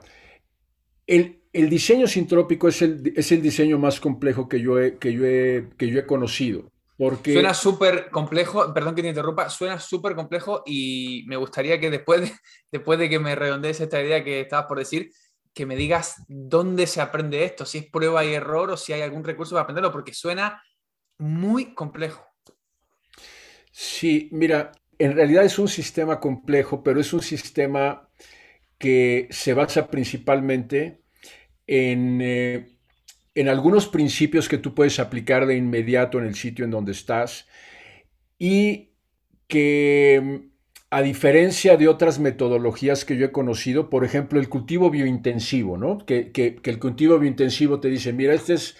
el, el diseño sintrópico es el, es el diseño más complejo que yo he, que yo que yo he conocido. Porque... Suena súper complejo, perdón que te interrumpa, suena súper complejo y me gustaría que después de, después de que me redondees esta idea que estabas por decir, que me digas dónde se aprende esto, si es prueba y error o si hay algún recurso para aprenderlo, porque suena muy complejo. Sí, mira, en realidad es un sistema complejo, pero es un sistema que se basa principalmente eh, en, algunos principios que tú puedes aplicar de inmediato en el sitio en donde estás y que a diferencia de otras metodologías que yo he conocido, por ejemplo, el cultivo biointensivo, ¿no? Que, que, el cultivo biointensivo te dice, mira, esta es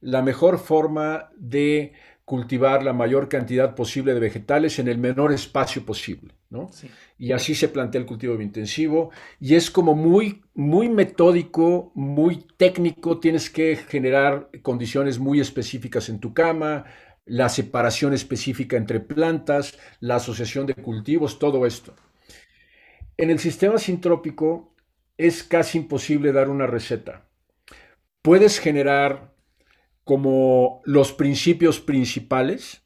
la mejor forma de cultivar la mayor cantidad posible de vegetales en el menor espacio posible, ¿no? Y así se plantea el cultivo intensivo y es como muy, muy metódico, muy técnico, tienes que generar condiciones muy específicas en tu cama, la separación específica entre plantas, la asociación de cultivos, todo esto. En el sistema sintrópico es casi imposible dar una receta. Puedes generar como los principios principales.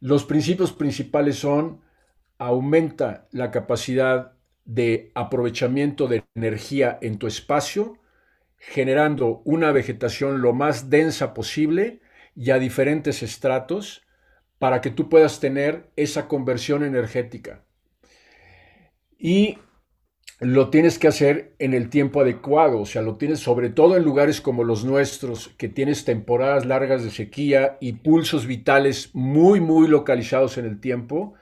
Los principios principales son aumenta la capacidad de aprovechamiento de energía en tu espacio, generando una vegetación lo más densa posible y a diferentes estratos para que tú puedas tener esa conversión energética. Y lo tienes que hacer en el tiempo adecuado, o sea, lo tienes sobre todo en lugares como los nuestros, que tienes temporadas largas de sequía y pulsos vitales muy, muy localizados en el tiempo,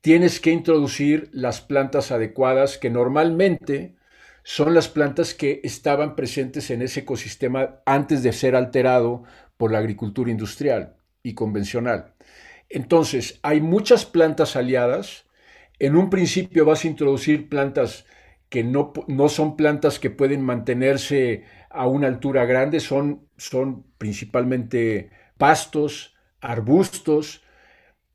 tienes que introducir las plantas adecuadas que normalmente son las plantas que estaban presentes en ese ecosistema antes de ser alterado por la agricultura industrial y convencional. Entonces, hay muchas plantas aliadas. En un principio vas a introducir plantas que no, no, son plantas que pueden mantenerse a una altura grande, son, son principalmente pastos, arbustos,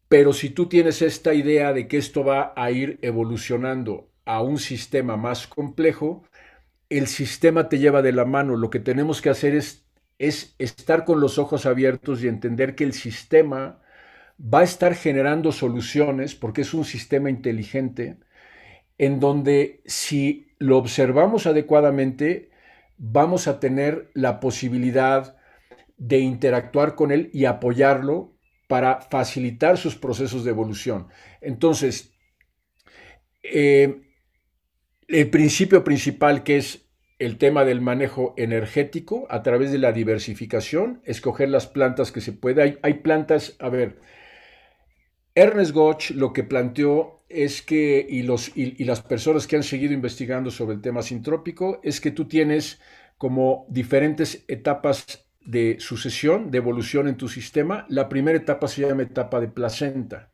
pero si tú tienes esta idea de que esto va a ir evolucionando a un sistema más complejo, el sistema te lleva de la mano. Lo que tenemos que hacer es, es estar con los ojos abiertos y entender que el sistema va a estar generando soluciones porque es un sistema inteligente en donde si lo observamos adecuadamente, vamos a tener la posibilidad de interactuar con él y apoyarlo para facilitar sus procesos de evolución. Entonces, eh, el principio principal que es el tema del manejo energético a través de la diversificación, escoger las plantas que se puede. Hay, hay plantas, a ver, Ernest Gotch lo que planteó es que, y, los, y, las personas que han seguido investigando sobre el tema sintrópico, es que tú tienes como diferentes etapas de sucesión, de evolución en tu sistema. La primera etapa se llama etapa de placenta.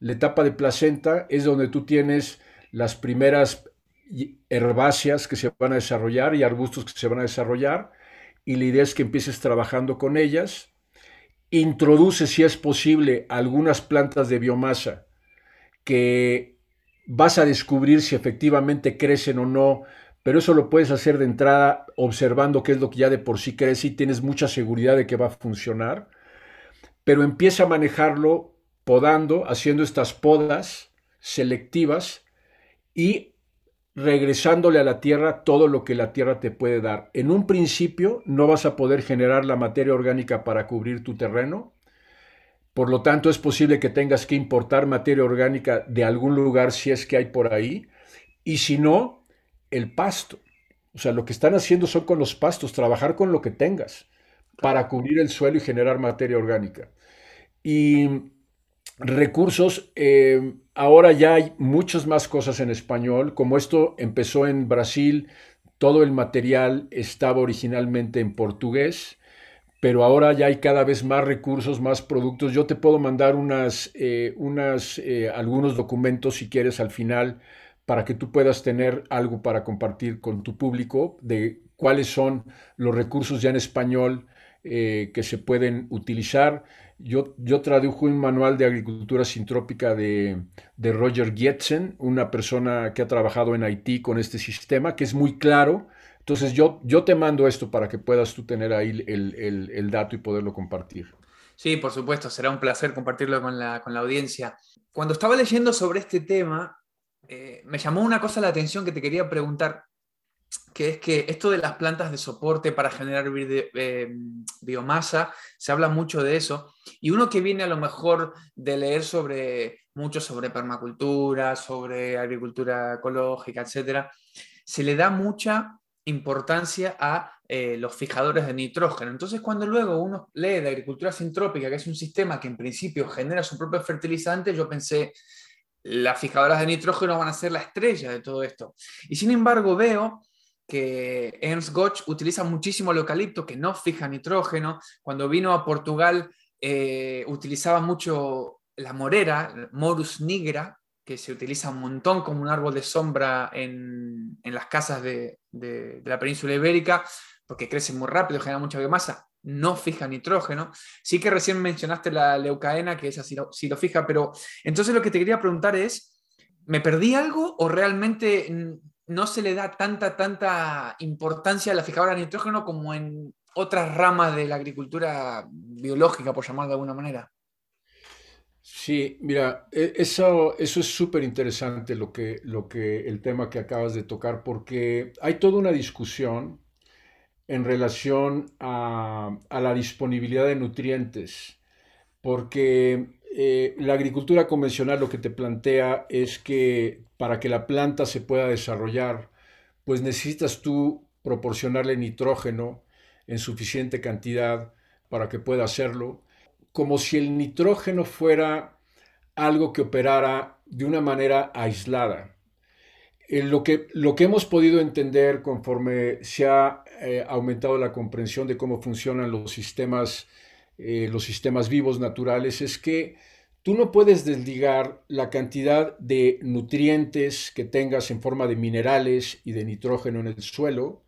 La etapa de placenta es donde tú tienes las primeras herbáceas que se van a desarrollar y arbustos que se van a desarrollar. Y la idea es que empieces trabajando con ellas introduce, si es posible, algunas plantas de biomasa que vas a descubrir si efectivamente crecen o no, pero eso lo puedes hacer de entrada observando qué es lo que ya de por sí crece y tienes mucha seguridad de que va a funcionar, pero empieza a manejarlo podando, haciendo estas podas selectivas y regresándole a la tierra todo lo que la tierra te puede dar. En un principio no vas a poder generar la materia orgánica para cubrir tu terreno, por lo tanto es posible que tengas que importar materia orgánica de algún lugar si es que hay por ahí, y si no, el pasto. O sea, lo que están haciendo son con los pastos, trabajar con lo que tengas para cubrir el suelo y generar materia orgánica. Y recursos, eh, ahora ya hay muchas más cosas en español, como esto empezó en Brasil, todo el material estaba originalmente en portugués, pero ahora ya hay cada vez más recursos, más productos. Yo te puedo mandar unas, eh, eh, algunos documentos si quieres al final para que tú puedas tener algo para compartir con tu público de cuáles son los recursos ya en español que se pueden utilizar. Yo, yo tradujo un manual de agricultura sintrópica de, de Roger Gietzen, una persona que ha trabajado en Haití con este sistema, que es muy claro. Entonces yo, yo te mando esto para que puedas tú tener ahí el, el, el dato y poderlo compartir. Sí, por supuesto, será un placer compartirlo con la, con la audiencia. Cuando estaba leyendo sobre este tema, eh, me llamó una cosa la atención que te quería preguntar que es que esto de las plantas de soporte para generar eh, biomasa, se habla mucho de eso, y uno que viene a lo mejor de leer sobre mucho sobre permacultura, sobre agricultura ecológica, etcétera, se le da mucha importancia a eh, los fijadores de nitrógeno. Entonces, cuando luego uno lee de agricultura sintrópica, que es un sistema que en principio genera su propio fertilizante, yo pensé, las fijadoras de nitrógeno van a ser la estrella de todo esto. Y sin embargo, veo que Ernst Gotch utiliza muchísimo el eucalipto, que no fija nitrógeno. Cuando vino a Portugal, eh, utilizaba mucho la morera, Morus nigra, que se utiliza un montón como un árbol de sombra en, las casas de, la península ibérica, porque crece muy rápido, genera mucha biomasa, no fija nitrógeno. Sí que recién mencionaste la leucaena, que esa sí lo, sí lo fija, pero entonces lo que te quería preguntar es, ¿me perdí algo o realmente no se le da tanta, tanta importancia a la fijadora de nitrógeno como en otras ramas de la agricultura biológica, por llamarlo de alguna manera. Sí, mira, e, eso, eso es súper interesante lo que, lo que, el tema que acabas de tocar, porque hay toda una discusión en relación a, a la disponibilidad de nutrientes, porque eh, la agricultura convencional lo que te plantea es que para que la planta se pueda desarrollar, pues necesitas tú proporcionarle nitrógeno en suficiente cantidad para que pueda hacerlo, como si el nitrógeno fuera algo que operara de una manera aislada. Eh, lo, que, lo que hemos podido entender conforme se ha eh, aumentado la comprensión de cómo funcionan los sistemas eh, los sistemas vivos naturales es que tú no puedes desligar la cantidad de nutrientes que tengas en forma de minerales y de nitrógeno en el suelo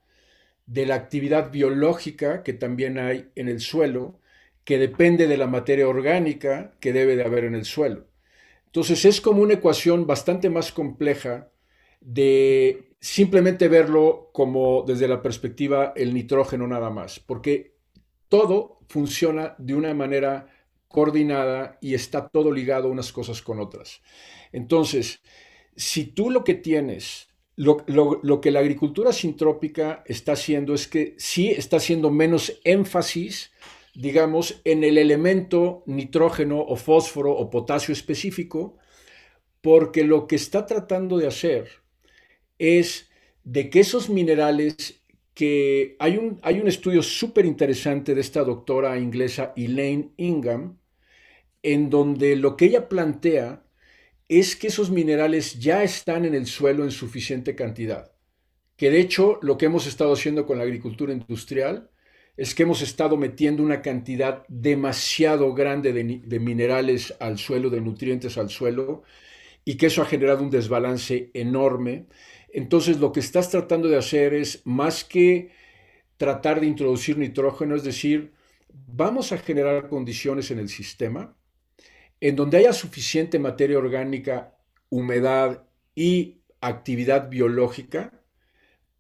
de la actividad biológica que también hay en el suelo, que depende de la materia orgánica que debe de haber en el suelo. Entonces es como una ecuación bastante más compleja de simplemente verlo como desde la perspectiva el nitrógeno nada más, porque todo funciona de una manera coordinada y está todo ligado unas cosas con otras. Entonces, si tú lo que tienes, lo, que la agricultura sintrópica está haciendo es que sí está haciendo menos énfasis, digamos, en el elemento nitrógeno o fósforo o potasio específico, porque lo que está tratando de hacer es de que esos minerales que hay un, hay un estudio súper interesante de esta doctora inglesa Elaine Ingham, en donde lo que ella plantea es que esos minerales ya están en el suelo en suficiente cantidad. Que de hecho lo que hemos estado haciendo con la agricultura industrial es que hemos estado metiendo una cantidad demasiado grande de, minerales al suelo, de nutrientes al suelo, y que eso ha generado un desbalance enorme. Entonces lo que estás tratando de hacer es más que tratar de introducir nitrógeno, es decir, vamos a generar condiciones en el sistema en donde haya suficiente materia orgánica, humedad y actividad biológica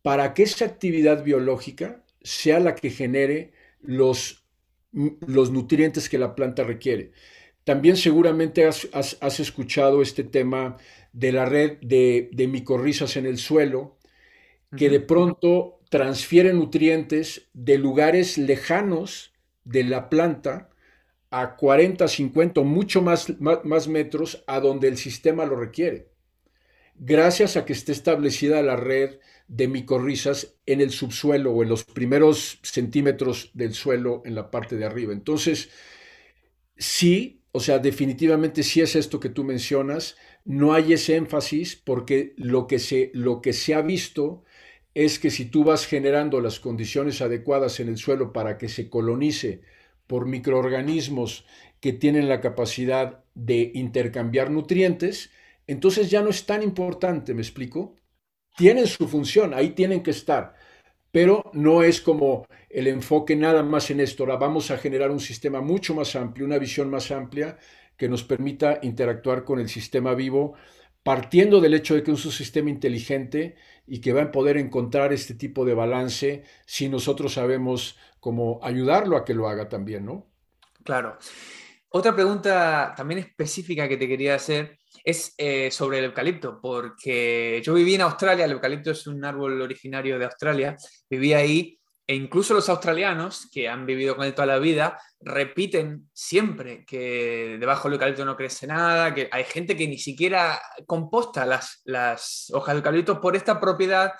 para que esa actividad biológica sea la que genere los, los nutrientes que la planta requiere. También seguramente has, has escuchado este tema de la red de, de micorrizas en el suelo, que de pronto transfieren nutrientes de lugares lejanos de la planta a 40, 50, mucho más, más, metros a donde el sistema lo requiere, gracias a que esté establecida la red de micorrizas en el subsuelo o en los primeros centímetros del suelo en la parte de arriba. Entonces, sí, o sea, definitivamente sí es esto que tú mencionas, no hay ese énfasis porque lo que se, lo que se ha visto es que si tú vas generando las condiciones adecuadas en el suelo para que se colonice por microorganismos que tienen la capacidad de intercambiar nutrientes, entonces ya no es tan importante, ¿me explico? Tienen su función, ahí tienen que estar, pero no es como el enfoque nada más en esto, vamos a generar un sistema mucho más amplio, una visión más amplia que nos permita interactuar con el sistema vivo, partiendo del hecho de que es un sistema inteligente y que va a poder encontrar este tipo de balance si nosotros sabemos cómo ayudarlo a que lo haga también, ¿no? Claro. Otra pregunta también específica que te quería hacer es eh, sobre el eucalipto, porque yo viví en Australia, el eucalipto es un árbol originario de Australia, viví ahí e incluso los australianos, que han vivido con él toda la vida, repiten siempre que debajo del eucalipto no crece nada, que hay gente que ni siquiera composta las, hojas de eucalipto por esta propiedad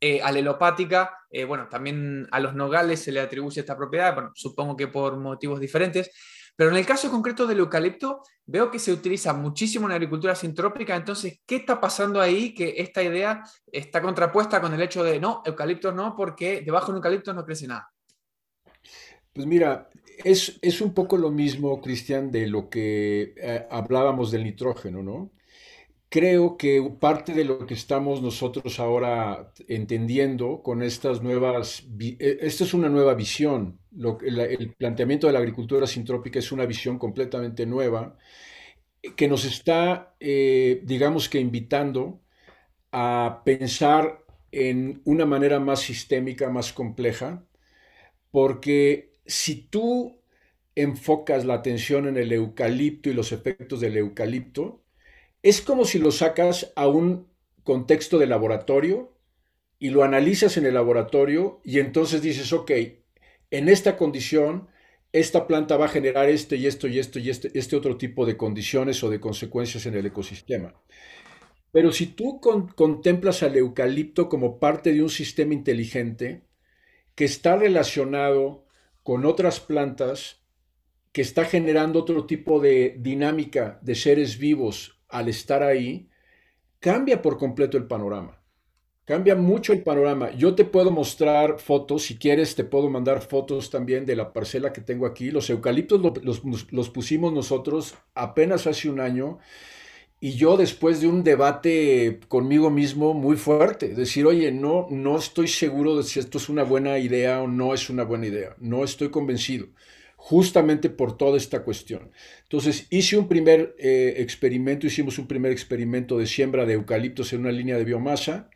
eh, alelopática. Eh, bueno, también a los nogales se le atribuye esta propiedad, bueno, supongo que por motivos diferentes. Pero en el caso concreto del eucalipto, veo que se utiliza muchísimo en agricultura sintrópica. Entonces, ¿qué está pasando ahí que esta idea está contrapuesta con el hecho de no, eucaliptos no, porque debajo de eucalipto no crece nada? Pues mira, es, es un poco lo mismo, Cristian, de lo que eh, hablábamos del nitrógeno, ¿no? Creo que parte de lo que estamos nosotros ahora entendiendo con estas nuevas, e, esta es una nueva visión, el planteamiento de la agricultura sintrópica es una visión completamente nueva que nos está, eh, digamos que invitando a pensar en una manera más sistémica, más compleja, porque si tú enfocas la atención en el eucalipto y los efectos del eucalipto, es como si lo sacas a un contexto de laboratorio y lo analizas en el laboratorio y entonces dices, ok, en esta condición, esta planta va a generar este y esto y esto y este, este otro tipo de condiciones o de consecuencias en el ecosistema. Pero si tú contemplas al eucalipto como parte de un sistema inteligente que está relacionado con otras plantas, que está generando otro tipo de dinámica de seres vivos al estar ahí, cambia por completo el panorama. Cambia mucho el panorama. Yo te puedo mostrar fotos, si quieres, te puedo mandar fotos también de la parcela que tengo aquí. Los eucaliptos los, pusimos nosotros apenas hace un año y yo después de un debate conmigo mismo muy fuerte, decir, oye, no, no estoy seguro de si esto es una buena idea o no es una buena idea. No estoy convencido justamente por toda esta cuestión. Entonces hice un primer eh, experimento, hicimos un primer experimento de siembra de eucaliptos en una línea de biomasa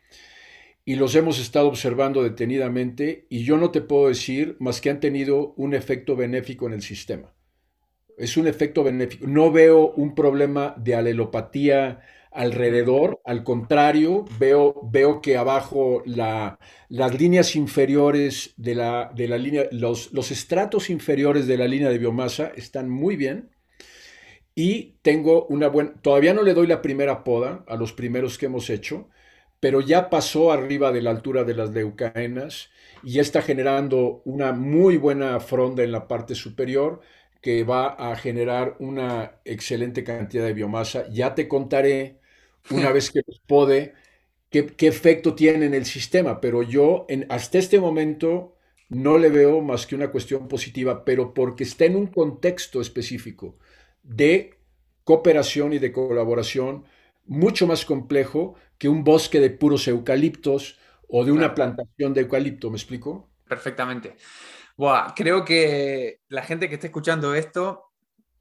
y los hemos estado observando detenidamente y yo no te puedo decir más que han tenido un efecto benéfico en el sistema. Es un efecto benéfico. No veo un problema de alelopatía alrededor. Al contrario, veo, veo que abajo la, las líneas inferiores de la, de la línea, los, los estratos inferiores de la línea de biomasa están muy bien. Y tengo una buena, todavía no le doy la primera poda a los primeros que hemos hecho, pero ya pasó arriba de la altura de las leucaenas y está generando una muy buena fronda en la parte superior que va a generar una excelente cantidad de biomasa. Ya te contaré una vez que los pode, qué, efecto tiene en el sistema, pero yo en, hasta este momento no le veo más que una cuestión positiva, pero porque está en un contexto específico de cooperación y de colaboración mucho más complejo que un bosque de puros eucaliptos o de una plantación de eucalipto, ¿me explico? Perfectamente. Buah, creo que la gente que esté escuchando esto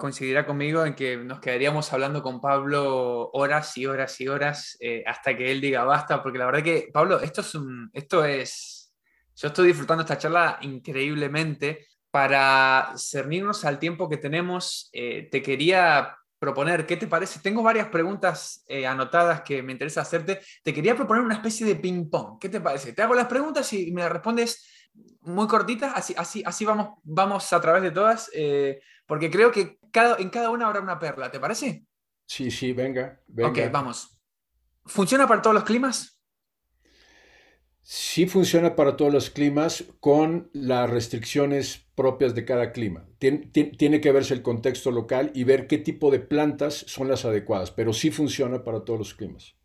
coincidirá conmigo en que nos quedaríamos hablando con Pablo horas y horas y horas eh, hasta que él diga basta, porque la verdad que, Pablo, esto es, esto es, yo estoy disfrutando esta charla increíblemente. Para cernirnos al tiempo que tenemos, eh, te quería proponer, ¿qué te parece? Tengo varias preguntas eh, anotadas que me interesa hacerte. Te quería proponer una especie de ping-pong. ¿Qué te parece? Te hago las preguntas y me respondes muy cortitas, así, así, así vamos, vamos a través de todas, porque creo que cada, en cada una habrá una perla. ¿Te parece? Sí, sí, venga, venga. Ok, vamos. ¿Funciona para todos los climas? Sí funciona para todos los climas con las restricciones propias de cada clima. Tiene, que verse el contexto local y ver qué tipo de plantas son las adecuadas, pero sí funciona para todos los climas.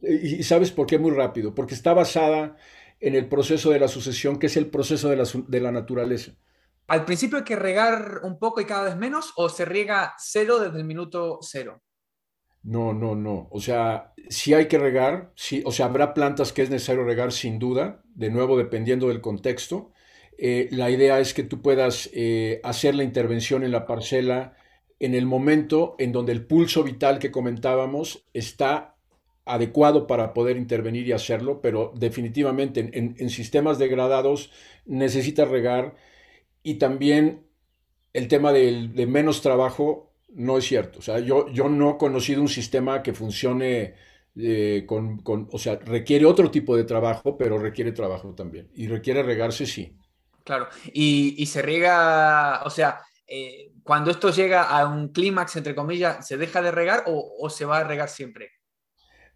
y sabes por qué muy rápido, porque está basada en el proceso de la sucesión, que es el proceso de la, de la naturaleza. ¿Al principio hay que regar un poco y cada vez menos o se riega cero desde el minuto cero? No, no, no. O sea, sí hay que regar, sí, o sea, habrá plantas que es necesario regar sin duda, de nuevo dependiendo del contexto. Eh, la idea es que tú puedas eh, hacer la intervención en la parcela en el momento en donde el pulso vital que comentábamos está adecuado para poder intervenir y hacerlo, pero definitivamente en, sistemas degradados necesitas regar y también el tema de menos trabajo no es cierto. O sea, yo, yo no he conocido un sistema que funcione eh, con, o sea, requiere otro tipo de trabajo, pero requiere trabajo también. Y requiere regarse, sí. Claro, y, se riega, o sea, eh, cuando esto llega a un clímax, entre comillas, ¿se deja de regar o, se va a regar siempre?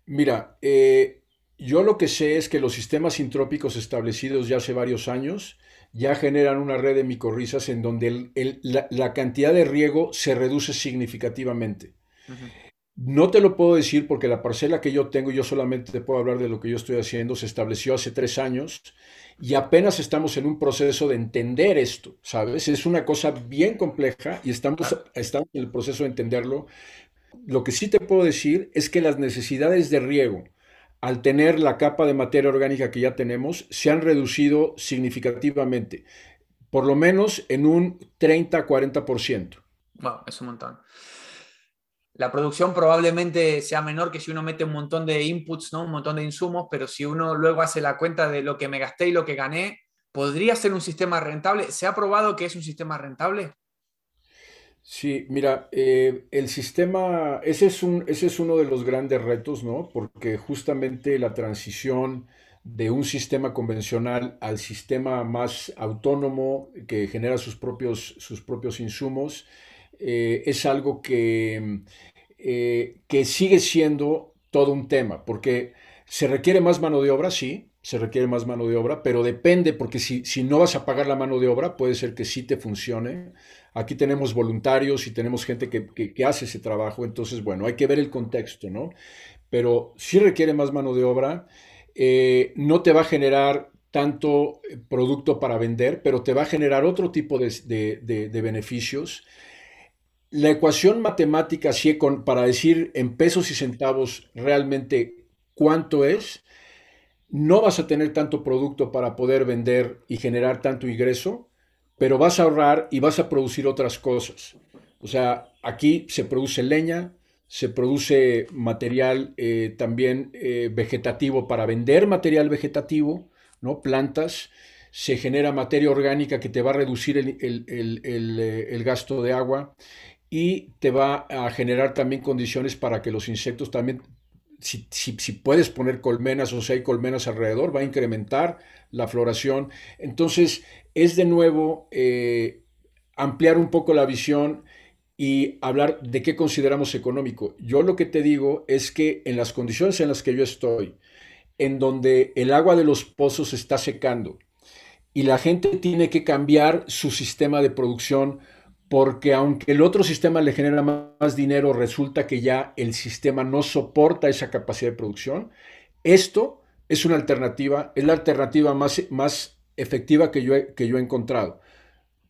Mira, eh, yo lo que sé es que los sistemas intrópicos establecidos ya hace varios años ya generan una red de micorrizas en donde la, cantidad de riego se reduce significativamente. No te lo puedo decir porque la parcela que yo tengo, yo solamente te puedo hablar de lo que yo estoy haciendo, se estableció hace tres años y apenas estamos en un proceso de entender esto, ¿sabes? Es una cosa bien compleja y estamos, estamos en el proceso de entenderlo. Lo que sí te puedo decir es que las necesidades de riego, al tener la capa de materia orgánica que ya tenemos, se han reducido significativamente, por lo menos en un 30-40%. Wow, es un montón. La producción probablemente sea menor que si uno mete un montón de inputs, ¿no? un montón de insumos, pero si uno luego hace la cuenta de lo que me gasté y lo que gané, ¿podría ser un sistema rentable? ¿Se ha probado que es un sistema rentable? Sí, mira, eh, el sistema, ese es, un, ese es uno de los grandes retos, ¿no? Porque justamente la transición de un sistema convencional al sistema más autónomo que genera sus propios, sus propios insumos eh, es algo que, eh, que sigue siendo todo un tema, porque se requiere más mano de obra, sí, se requiere más mano de obra, pero depende, porque si, si no vas a pagar la mano de obra, puede ser que sí te funcione Aquí tenemos voluntarios y tenemos gente que, hace ese trabajo, entonces, bueno, hay que ver el contexto, ¿no? Pero sí requiere más mano de obra, eh, no te va a generar tanto eh, producto para vender, pero te va a generar otro tipo de, beneficios. La ecuación matemática, sí, para decir en pesos y centavos realmente cuánto es, no vas a tener tanto producto para poder vender y generar tanto ingreso, pero vas a ahorrar y vas a producir otras cosas. O sea, aquí se produce leña, se produce material eh, también eh, vegetativo para vender material vegetativo, ¿no? plantas, se genera materia orgánica que te va a reducir el, eh, gasto de agua y te va a generar también condiciones para que los insectos también, si, si puedes poner colmenas o si hay colmenas alrededor, va a incrementar la floración. Entonces, es de nuevo eh, ampliar un poco la visión y hablar de qué consideramos económico. Yo lo que te digo es que en las condiciones en las que yo estoy, en donde el agua de los pozos está secando y la gente tiene que cambiar su sistema de producción porque aunque el otro sistema le genera más dinero, resulta que ya el sistema no soporta esa capacidad de producción. Esto es una alternativa, es la alternativa más, más efectiva que yo he, que yo he encontrado.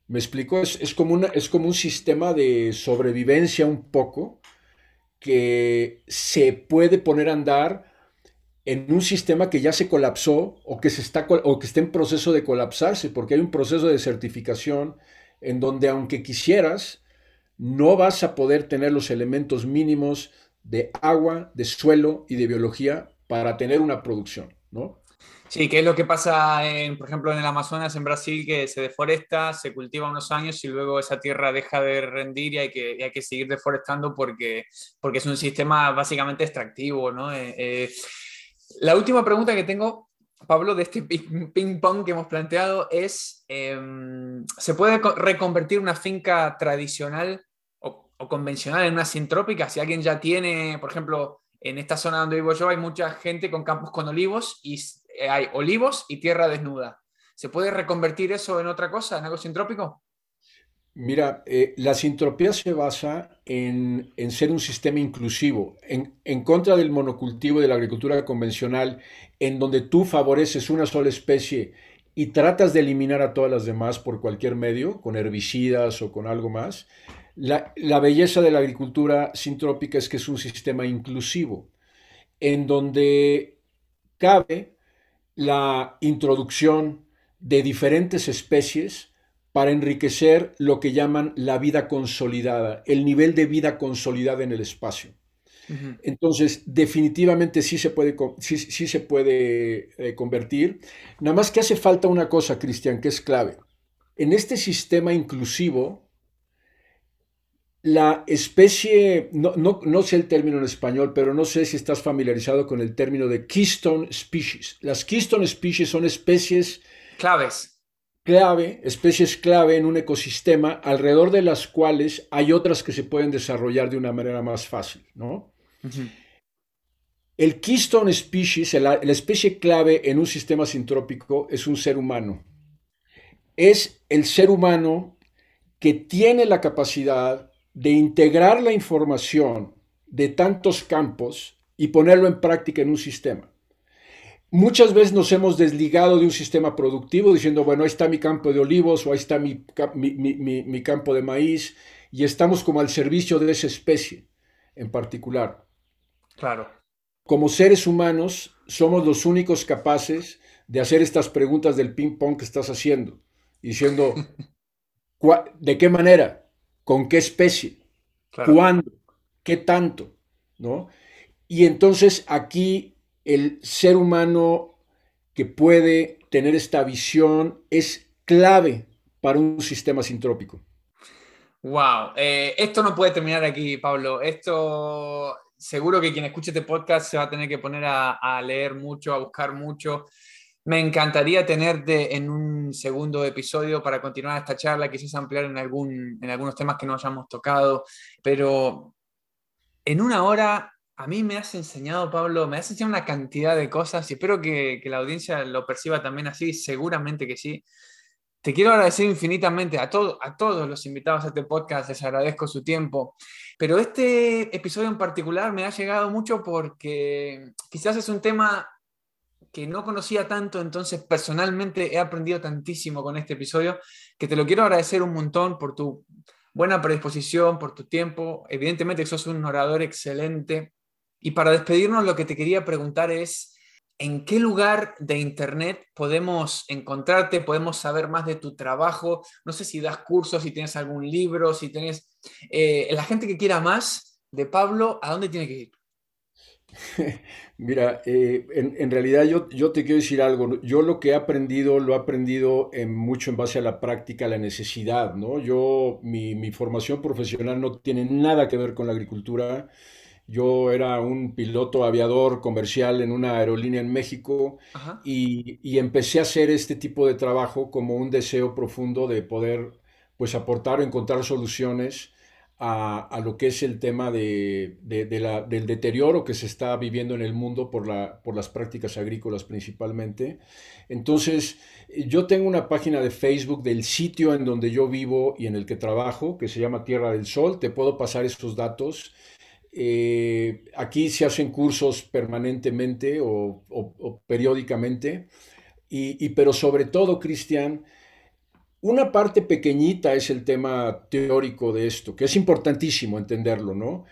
¿Me explico? Es, como una, es como un sistema de sobrevivencia un poco que se puede poner a andar en un sistema que ya se colapsó o que, se está, o que está en proceso de colapsarse, porque hay un proceso de certificación en donde aunque quisieras, no vas a poder tener los elementos mínimos de agua, de suelo y de biología para tener una producción, ¿no? Sí, que es lo que pasa, por ejemplo, en el Amazonas, en Brasil, que se deforesta, se cultiva unos años y luego esa tierra deja de rendir y hay que, hay que seguir deforestando porque, porque es un sistema básicamente extractivo. ¿no? Eh, eh, la última pregunta que tengo, Pablo, de este ping-pong que hemos planteado es, em, ¿se puede reconvertir una finca tradicional o, o convencional en una sintrópica? Si alguien ya tiene, por ejemplo, en esta zona donde vivo yo hay mucha gente con campos con olivos y hay olivos y tierra desnuda. ¿Se puede reconvertir eso en otra cosa, en algo sintrópico? Mira, eh, la sintropía se basa en, ser un sistema inclusivo, en, en, contra del monocultivo de la agricultura convencional, en donde tú favoreces una sola especie y tratas de eliminar a todas las demás por cualquier medio, con herbicidas o con algo más. La, la belleza de la agricultura sintrópica es que es un sistema inclusivo, en donde cabe la introducción de diferentes especies para enriquecer lo que llaman la vida consolidada, el nivel de vida consolidada en el espacio. Entonces, definitivamente sí se puede, sí, se puede eh, convertir. Nada más que hace falta una cosa, Cristian, que es clave. En este sistema inclusivo, la especie, no, sé el término en español, pero no sé si estás familiarizado con el término de keystone species. Las keystone species son especies claves. Clave, especies clave en un ecosistema alrededor de las cuales hay otras que se pueden desarrollar de una manera más fácil, ¿no? El keystone species, la especie clave en un sistema sintrópico es un ser humano. Es el ser humano que tiene la capacidad de integrar la información de tantos campos y ponerlo en práctica en un sistema. Muchas veces nos hemos desligado de un sistema productivo diciendo, bueno, ahí está mi campo de olivos o ahí está mi, mi, campo de maíz y estamos como al servicio de esa especie en particular. Claro. Como seres humanos somos los únicos capaces de hacer estas preguntas del ping-pong que estás haciendo, diciendo, ¿de qué manera? Con qué especie, cuándo, qué tanto, ¿no? Y entonces aquí el ser humano que puede tener esta visión es clave para un sistema sintrópico. Wow, eh, esto no puede terminar aquí, Pablo. Esto seguro que quien escuche este podcast se va a tener que poner a, a leer mucho, a buscar mucho. Me encantaría tenerte en un segundo episodio para continuar esta charla, quizás ampliar en, algún, en algunos temas que no hayamos tocado, pero en una hora a mí me has enseñado, Pablo, me has enseñado una cantidad de cosas y espero que, la audiencia lo perciba también así, seguramente que sí. Te quiero agradecer infinitamente a, a todos los invitados a este podcast, les agradezco su tiempo, pero este episodio en particular me ha llegado mucho porque quizás es un tema que no conocía tanto, entonces personalmente he aprendido tantísimo con este episodio que te lo quiero agradecer un montón por tu buena predisposición, por tu tiempo. Evidentemente sos un orador excelente. Y para despedirnos lo que te quería preguntar es, ¿en qué lugar de Internet podemos encontrarte? ¿Podemos saber más de tu trabajo? No sé si das cursos, si tienes algún libro, si tienes... Eh, la gente que quiera más de Pablo, ¿a dónde tiene que ir? Mira, eh, en, realidad yo, yo, te quiero decir algo. Yo lo que he aprendido, lo he aprendido en, mucho en base a la práctica, a la necesidad, ¿no? Yo, mi, mi, formación profesional no tiene nada que ver con la agricultura. Yo era un piloto aviador comercial en una aerolínea en México y, y, empecé a hacer este tipo de trabajo como un deseo profundo de poder, pues, aportar o encontrar soluciones a, lo que es el tema de, la, del deterioro que se está viviendo en el mundo por, la, por las prácticas agrícolas principalmente. Entonces, yo tengo una página de Facebook del sitio en donde yo vivo y en el que trabajo, que se llama Tierra del Sol. Te puedo pasar estos datos. Eh, aquí se hacen cursos permanentemente o, periódicamente, y, y, pero sobre todo, Cristian, una parte pequeñita es el tema teórico de esto, que es importantísimo entenderlo, ¿no?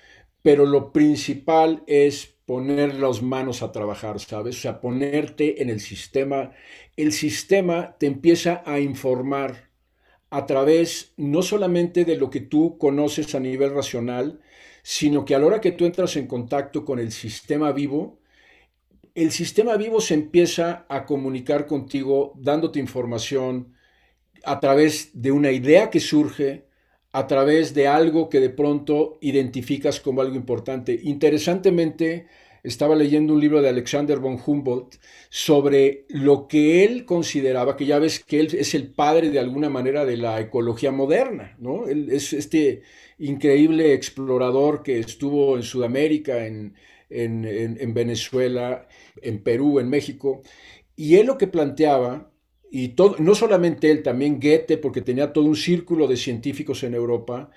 Pero lo principal es poner las manos a trabajar, ¿sabes? O sea, ponerte en el sistema. El sistema te empieza a informar a través no solamente de lo que tú conoces a nivel racional, sino que a la hora que tú entras en contacto con el sistema vivo, el sistema vivo se empieza a comunicar contigo dándote información a través de una idea que surge, a través de algo que de pronto identificas como algo importante. Interesantemente, estaba leyendo un libro de Alexander von Humboldt sobre lo que él consideraba, que ya ves que él es el padre de alguna manera de la ecología moderna, ¿no? Es este increíble explorador que estuvo en Sudamérica, en, en Venezuela, en Perú, en México, y él lo que planteaba y no solamente él, también Goethe, porque tenía todo un círculo de científicos en Europa,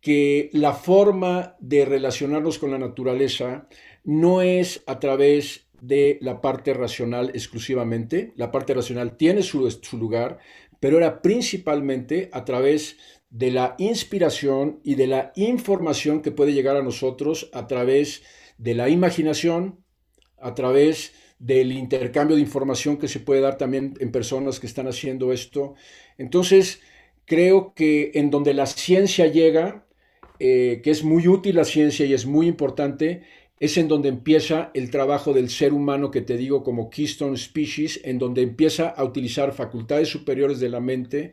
que la forma de relacionarnos con la naturaleza no es a través de la parte racional exclusivamente, la parte racional tiene su, su lugar, pero era principalmente a través de la inspiración y de la información que puede llegar a nosotros a través de la imaginación, a través del intercambio de información que se puede dar también en personas que están haciendo esto. Entonces, creo que en donde la ciencia llega, eh, que es muy útil la ciencia y es muy importante, es en donde empieza el trabajo del ser humano que te digo como Keystone Species, en donde empieza a utilizar facultades superiores de la mente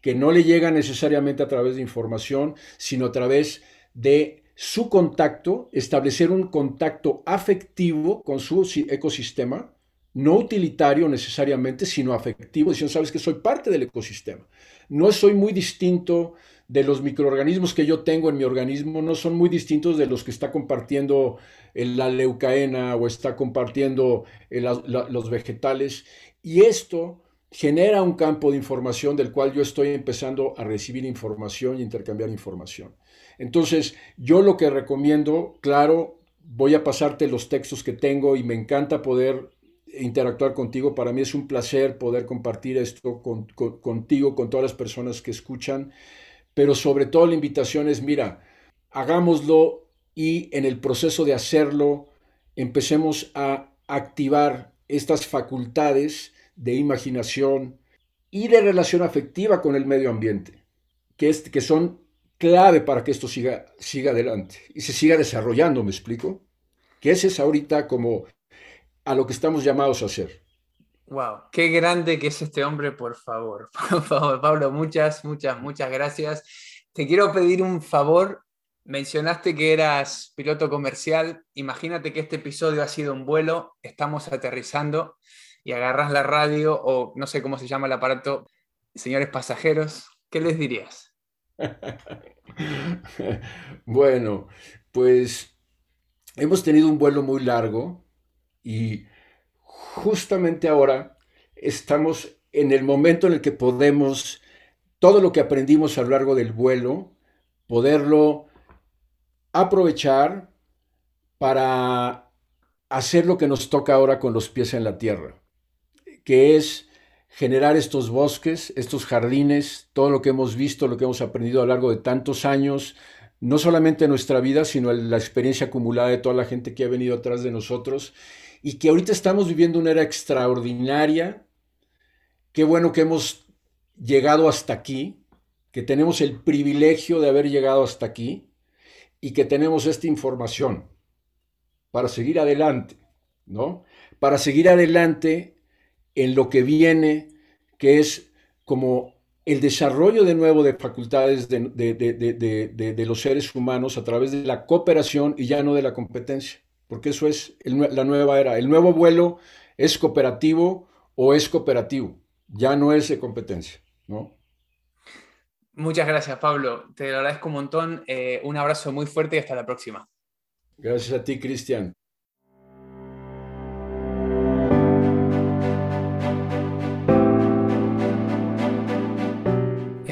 que no le llegan necesariamente a través de información, sino a través de su contacto, establecer un contacto afectivo con su ecosistema, no utilitario necesariamente, sino afectivo, diciendo, sabes que soy parte del ecosistema. No soy muy distinto de los microorganismos que yo tengo en mi organismo, no son muy distintos de los que está compartiendo la leucaena o está compartiendo los vegetales. Y esto genera un campo de información del cual yo estoy empezando a recibir información y intercambiar información. Entonces, yo lo que recomiendo, claro, voy a pasarte los textos que tengo y me encanta poder interactuar contigo. Para mí es un placer poder compartir esto contigo, con todas las personas que escuchan. Pero sobre todo la invitación es, mira, hagámoslo y en el proceso de hacerlo empecemos a activar estas facultades de imaginación y de relación afectiva con el medio ambiente, que, es, que son clave para que esto siga, siga adelante y se siga desarrollando, ¿me explico? Que ese es ahorita como a lo que estamos llamados a hacer. Wow, qué grande que es este hombre, por favor. Por favor, Pablo, muchas, muchas, muchas gracias. Te quiero pedir un favor. Mencionaste que eras piloto comercial. Imagínate que este episodio ha sido un vuelo, estamos aterrizando y agarras la radio o no sé cómo se llama el aparato. Señores pasajeros, ¿qué les dirías? bueno, pues hemos tenido un vuelo muy largo y justamente ahora estamos en el momento en el que podemos, todo lo que aprendimos a lo largo del vuelo, poderlo aprovechar para hacer lo que nos toca ahora con los pies en la tierra, que es generar estos bosques, estos jardines, todo lo que hemos visto, lo que hemos aprendido a lo largo de tantos años, no solamente en nuestra vida, sino la experiencia acumulada de toda la gente que ha venido atrás de nosotros y que ahorita estamos viviendo una era extraordinaria. Qué bueno que hemos llegado hasta aquí, que tenemos el privilegio de haber llegado hasta aquí y que tenemos esta información para seguir adelante, ¿no? Para seguir adelante en lo que viene, que es como el desarrollo de nuevo de facultades de, los seres humanos a través de la cooperación y ya no de la competencia, porque eso es la nueva era. El nuevo vuelo es cooperativo o es cooperativo, ya no es de competencia, ¿no? Muchas gracias, Pablo. Te lo agradezco un montón. Eh, un abrazo muy fuerte y hasta la próxima. Gracias a ti, Cristian.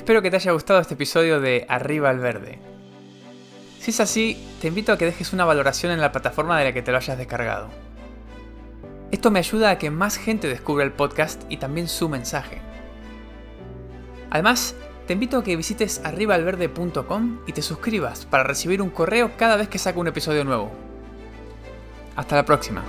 Espero que te haya gustado este episodio de Arriba al Verde. Si es así, te invito a que dejes una valoración en la plataforma de la que te lo hayas descargado. Esto me ayuda a que más gente descubra el podcast y también su mensaje. Además, te invito a que visites arribaalverde.com y te suscribas para recibir un correo cada vez que saco un episodio nuevo. Hasta la próxima.